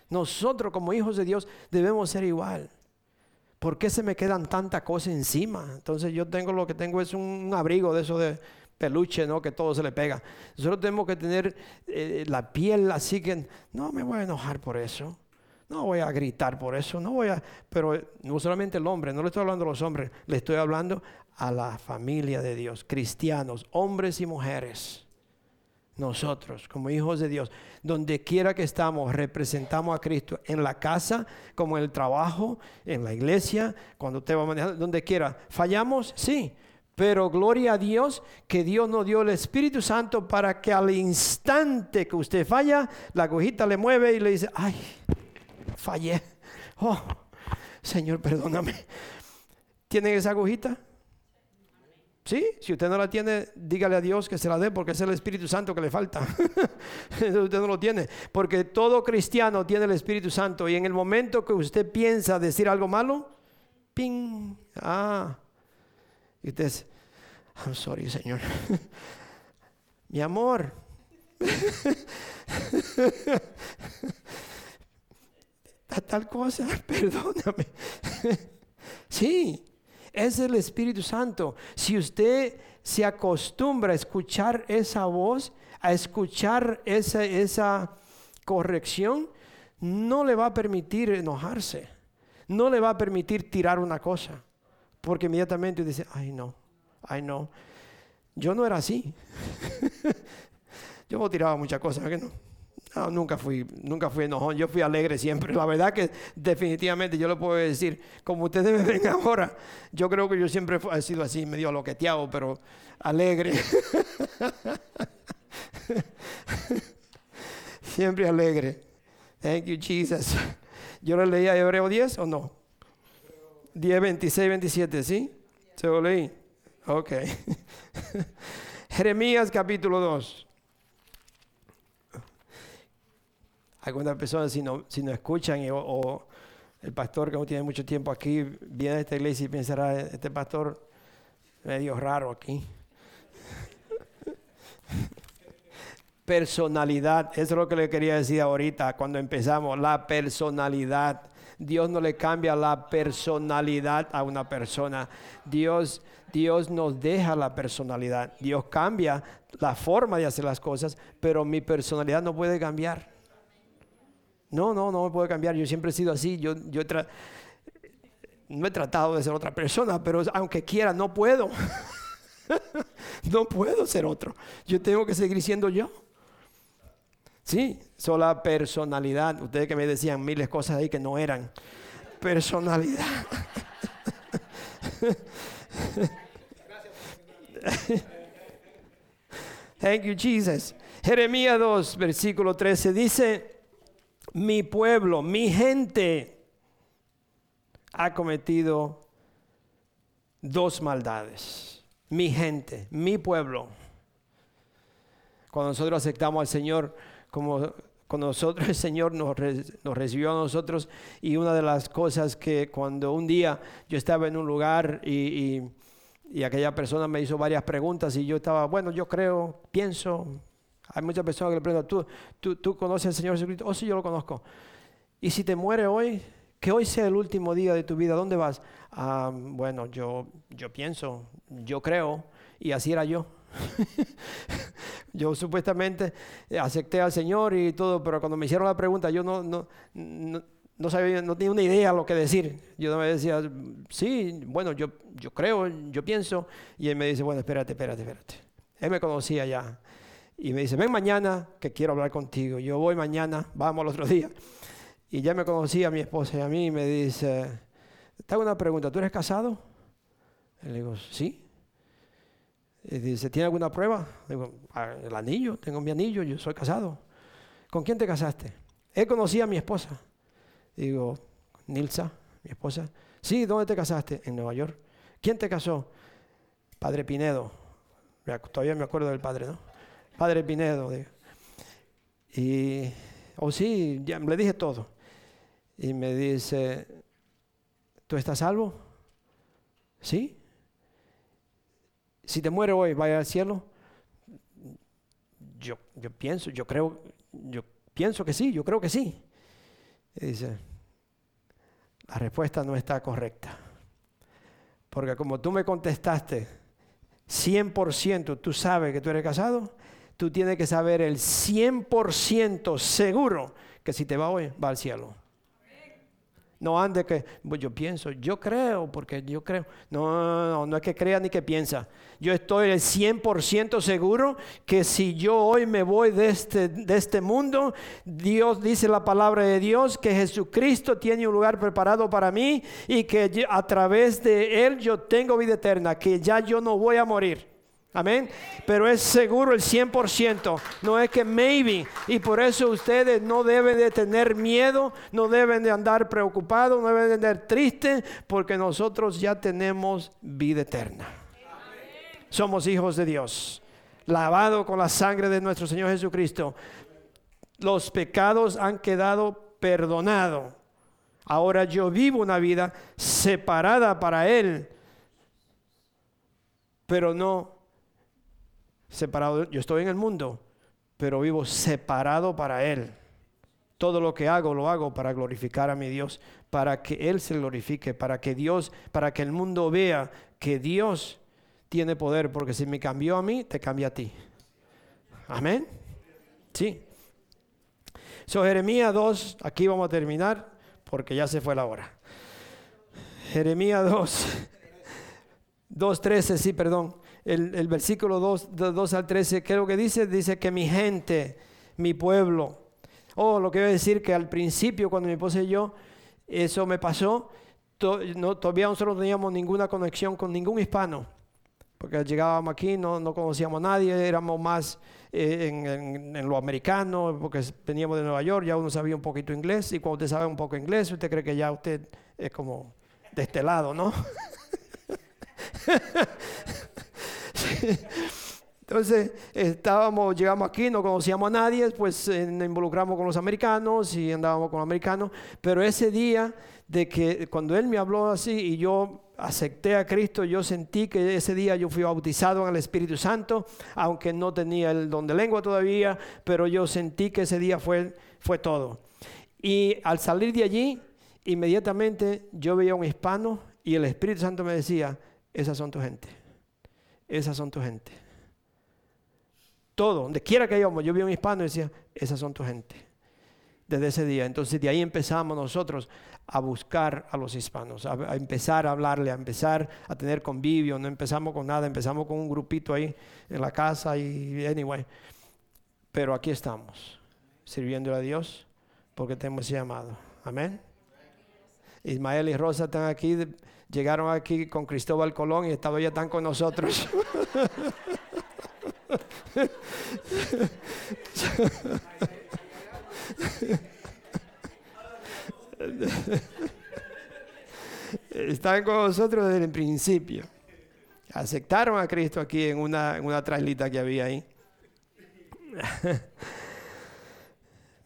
Nosotros como hijos de Dios debemos ser igual. ¿Por qué se me quedan tantas cosas encima? Entonces yo tengo lo que tengo es un abrigo de eso de peluche, ¿no? Que todo se le pega. Nosotros tenemos que tener eh, la piel así que no me voy a enojar por eso. No voy a gritar por eso, no voy a, pero no solamente el hombre, no le estoy hablando a los hombres, le estoy hablando a la familia de Dios, cristianos, hombres y mujeres. Nosotros, como hijos de Dios, donde quiera que estamos, representamos a Cristo en la casa, como el trabajo, en la iglesia, cuando usted va manejando, donde quiera. ¿Fallamos? Sí. Pero gloria a Dios que Dios nos dio el Espíritu Santo para que al instante que usted falla, la agujita le mueve y le dice, ay, fallé. Oh, Señor, perdóname. ¿Tienen esa agujita? ¿Sí? Si usted no la tiene, dígale a Dios que se la dé porque es el Espíritu Santo que le falta. usted no lo tiene. Porque todo cristiano tiene el Espíritu Santo y en el momento que usted piensa decir algo malo, ping, ah. Y usted es, I'm sorry, Señor. Mi amor. tal cosa, perdóname. sí, es el Espíritu Santo. Si usted se acostumbra a escuchar esa voz, a escuchar esa, esa corrección, no le va a permitir enojarse. No le va a permitir tirar una cosa. Porque inmediatamente dice, ay no, ay no. Yo no era así. Yo tiraba muchas cosas, ¿que no? No, nunca fui, nunca fui enojón, yo fui alegre siempre. La verdad que definitivamente yo lo puedo decir, como ustedes me ven ahora, yo creo que yo siempre he sido así, medio loqueteado, pero alegre. siempre alegre. Thank you, Jesus. ¿Yo le leía Hebreo 10 o no? 10, 26, 27, ¿sí? ¿Se lo leí? Ok. Jeremías capítulo 2. Algunas personas si no, si no escuchan o, el pastor que no tiene mucho tiempo aquí viene a esta iglesia y pensará, este pastor Medio raro aquí. Personalidad, eso es lo que le quería decir ahorita cuando empezamos, la personalidad. Dios no le cambia la personalidad a una persona. Dios, Dios nos deja la personalidad. Dios cambia la forma de hacer las cosas, pero mi personalidad no puede cambiar. No, no, no me puede cambiar. Yo siempre he sido así. Yo, yo no he tratado de ser otra persona, pero aunque quiera, no puedo. no puedo ser otro. Yo tengo que seguir siendo yo. Sí, sola personalidad. Ustedes que me decían miles cosas ahí que no eran. Personalidad. Thank you, Jesus. Jeremías 2, versículo 13 dice, mi pueblo, mi gente ha cometido dos maldades. Mi gente, mi pueblo. Cuando nosotros aceptamos al Señor, como cuando nosotros el Señor nos, recibió a nosotros, y una de las cosas que cuando un día yo estaba en un lugar y, aquella persona me hizo varias preguntas y yo estaba, bueno, yo creo, pienso, hay muchas personas que le preguntan, ¿tú, tú, tú conoces al Señor Jesucristo? Oh, sí, yo lo conozco. Y si te muere hoy, que hoy sea el último día de tu vida, ¿dónde vas? Ah, bueno, yo, yo pienso, yo creo, y así era yo. yo supuestamente acepté al Señor y todo, pero cuando me hicieron la pregunta, yo no, no, no, sabía, no tenía una idea lo que decir. Yo me decía, sí, bueno, yo, yo creo, yo pienso, y él me dice, bueno, espérate, espérate, espérate. Él me conocía ya. Y me dice, ven mañana que quiero hablar contigo. Yo voy mañana, vamos al otro día. Y ya me conocía a mi esposa y a mí y me dice, te hago una pregunta, ¿tú eres casado? Le digo, sí. Y dice, ¿tiene alguna prueba? digo, ah, el anillo, tengo mi anillo, yo soy casado. ¿Con quién te casaste? Él conocía a mi esposa. digo, Nilsa, mi esposa. Sí, ¿dónde te casaste? En Nueva York. ¿Quién te casó? Padre Pinedo. Todavía me acuerdo del padre, ¿no? Padre Pinedo. Y, oh sí, le dije todo y me dice, ¿tú estás salvo? ¿Sí? Si te muero hoy, ¿vaya al cielo? Yo, yo pienso, yo creo, yo pienso que sí, yo creo que sí. Y dice, la respuesta no está correcta. Porque como tú me contestaste 100%, tú sabes que tú eres casado, tú tienes que saber el 100% seguro que si te va hoy, va al cielo. No ande que pues yo pienso, yo creo, porque yo creo. No, no, no es que crea ni que piensa. Yo estoy el 100% seguro que si yo hoy me voy de este, de este mundo, Dios dice la palabra de Dios que Jesucristo tiene un lugar preparado para mí y que a través de Él yo tengo vida eterna, que ya yo no voy a morir. Amén. Pero es seguro el 100%. No es que maybe. Y por eso ustedes no deben de tener miedo, no deben de andar preocupados, no deben de andar tristes, porque nosotros ya tenemos vida eterna. Somos hijos de Dios, lavado con la sangre de nuestro Señor Jesucristo. Los pecados han quedado perdonados. Ahora yo vivo una vida separada para Él, pero no separado, yo estoy en el mundo, pero vivo separado para Él. Todo lo que hago lo hago para glorificar a mi Dios, para que Él se glorifique, para que Dios, para que el mundo vea que Dios tiene poder, porque si me cambió a mí, te cambia a ti. Amén. Sí. So, Jeremías 2, aquí vamos a terminar, porque ya se fue la hora. Jeremías 2, 2.13, sí, perdón el, versículo 2, 2 al 13, ¿qué es lo que dice? Dice que mi gente, mi pueblo. Oh, lo que voy a decir que al principio, cuando mi esposa y yo, eso me pasó, no, todavía nosotros no teníamos ninguna conexión con ningún hispano, porque llegábamos aquí, no, no conocíamos a nadie, éramos más eh, en, en, lo americano, porque veníamos de Nueva York, ya uno sabía un poquito inglés, y cuando usted sabe un poco inglés, usted cree que ya usted es como de este lado, ¿no? Entonces estábamos, llegamos aquí, no conocíamos a nadie, pues eh, nos involucramos con los americanos y andábamos con los americanos. Pero ese día de que cuando él me habló así y yo acepté a Cristo, yo sentí que ese día yo fui bautizado en el Espíritu Santo, aunque no tenía el don de lengua todavía, pero yo sentí que ese día fue, fue todo. Y al salir de allí, inmediatamente yo veía a un hispano y el Espíritu Santo me decía, esas son tu gente, esas son tu gente. Todo, donde quiera que íbamos, yo vi a un hispano y decía, esas son tu gente. Desde ese día. Entonces de ahí empezamos nosotros a buscar a los hispanos, a, empezar a hablarle, a empezar a tener convivio. No empezamos con nada, empezamos con un grupito ahí en la casa y anyway. Pero aquí estamos, sirviendo a Dios porque tenemos llamado. Amén. Ismael y Rosa están aquí, llegaron aquí con Cristóbal Colón y esta ya están con nosotros. Están con nosotros desde el principio. Aceptaron a Cristo aquí en una, en una traslita que había ahí.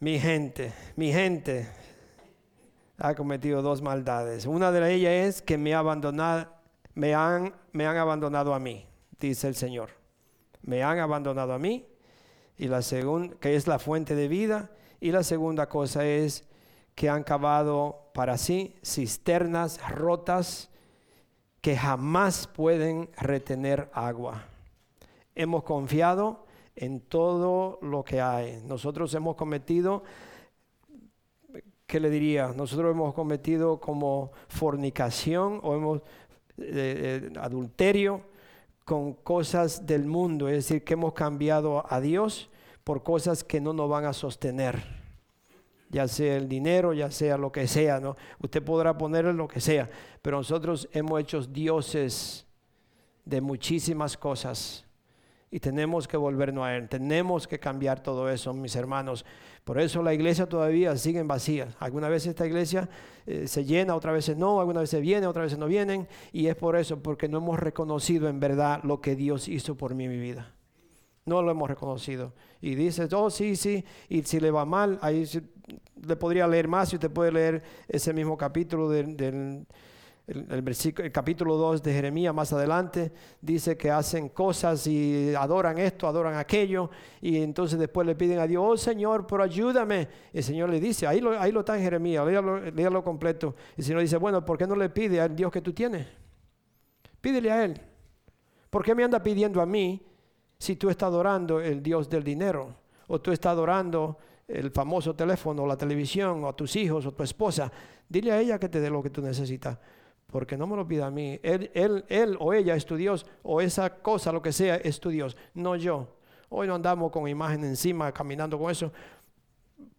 mi gente, mi gente ha cometido dos maldades. Una de ellas es que me, abandonado, me, han, me han abandonado a mí, dice el Señor. Me han abandonado a mí, y la segunda, que es la fuente de vida. Y la segunda cosa es que han cavado para sí cisternas rotas que jamás pueden retener agua. Hemos confiado en todo lo que hay. Nosotros hemos cometido, ¿qué le diría? Nosotros hemos cometido como fornicación o hemos eh, eh, adulterio con cosas del mundo, es decir, que hemos cambiado a Dios por cosas que no nos van a sostener ya sea el dinero, ya sea lo que sea, ¿no? Usted podrá ponerle lo que sea, pero nosotros hemos hecho dioses de muchísimas cosas y tenemos que volvernos a Él, tenemos que cambiar todo eso, mis hermanos. Por eso la iglesia todavía sigue vacía. Algunas veces esta iglesia eh, se llena, otras veces no, algunas veces viene, otras veces no vienen, y es por eso, porque no hemos reconocido en verdad lo que Dios hizo por mí en mi vida. No lo hemos reconocido. Y dice, oh, sí, sí, y si le va mal, ahí le podría leer más y usted puede leer ese mismo capítulo del, el, capítulo 2 de Jeremías más adelante. Dice que hacen cosas y adoran esto, adoran aquello, y entonces después le piden a Dios, oh Señor, pero ayúdame. El Señor le dice, ahí lo, ahí lo está en Jeremías, léalo, léalo completo. Y el Señor dice, bueno, ¿por qué no le pide al Dios que tú tienes? Pídele a Él. ¿Por qué me anda pidiendo a mí? Si tú estás adorando el Dios del dinero, o tú estás adorando el famoso teléfono, la televisión, o a tus hijos, o tu esposa, dile a ella que te dé lo que tú necesitas. Porque no me lo pida a mí. Él, él, él o ella es tu Dios, o esa cosa, lo que sea, es tu Dios, no yo. Hoy no andamos con imagen encima, caminando con eso,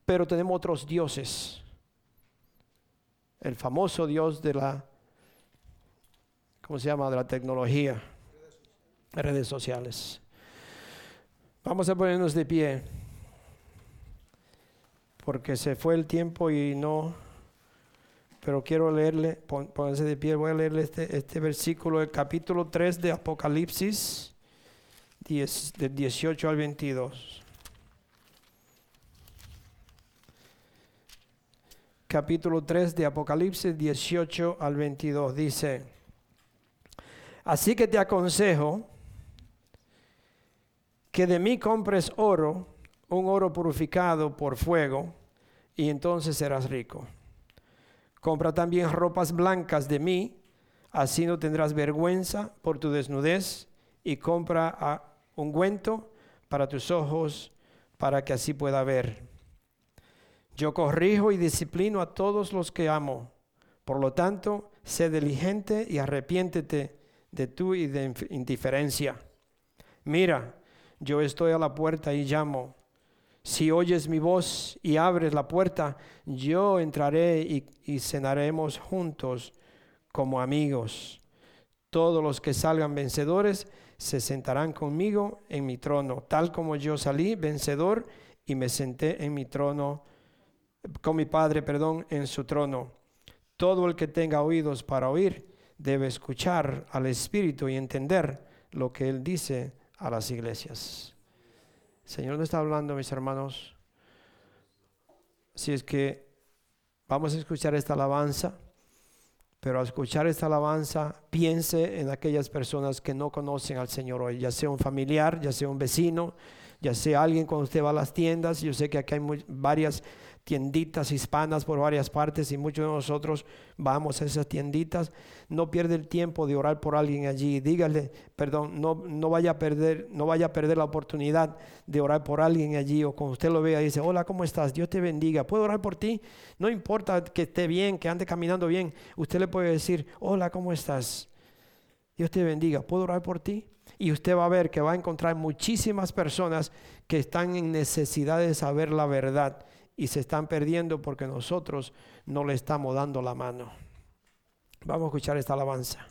pero tenemos otros dioses. El famoso Dios de la, ¿cómo se llama? De la tecnología, redes sociales. Vamos a ponernos de pie, porque se fue el tiempo y no, pero quiero leerle, pónganse de pie, voy a leerle este, este versículo del capítulo 3 de Apocalipsis, 10, del 18 al 22. Capítulo 3 de Apocalipsis 18 al 22 dice, así que te aconsejo, que de mí compres oro, un oro purificado por fuego, y entonces serás rico. Compra también ropas blancas de mí, así no tendrás vergüenza por tu desnudez, y compra ungüento para tus ojos, para que así pueda ver. Yo corrijo y disciplino a todos los que amo. Por lo tanto, sé diligente y arrepiéntete de tu indiferencia. Mira, yo estoy a la puerta y llamo. Si oyes mi voz y abres la puerta, yo entraré y, cenaremos juntos como amigos. Todos los que salgan vencedores se sentarán conmigo en mi trono, tal como yo salí vencedor y me senté en mi trono, con mi Padre, perdón, en su trono. Todo el que tenga oídos para oír debe escuchar al Espíritu y entender lo que Él dice a las iglesias. Señor no está hablando, mis hermanos. Si es que vamos a escuchar esta alabanza Pero al escuchar esta alabanza, piense en aquellas personas que no conocen al Señor hoy, ya sea un familiar, ya sea un vecino, ya sea alguien cuando usted va a las tiendas. Yo sé que aquí hay muy- varias tienditas hispanas por varias partes y muchos de nosotros vamos a esas tienditas. No pierda el tiempo de orar por alguien allí. Dígale, perdón, no, no vaya a perder, no vaya a perder la oportunidad de orar por alguien allí o cuando usted lo vea dice, hola, ¿cómo estás? Dios te bendiga. ¿Puedo orar por ti? No importa que esté bien, que ande caminando bien. Usted le puede decir, hola, ¿cómo estás? Dios te bendiga. ¿Puedo orar por ti? Y usted va a ver que va a encontrar muchísimas personas que están en necesidad de saber la verdad y se están perdiendo porque nosotros no le estamos dando la mano. Vamos a escuchar esta alabanza.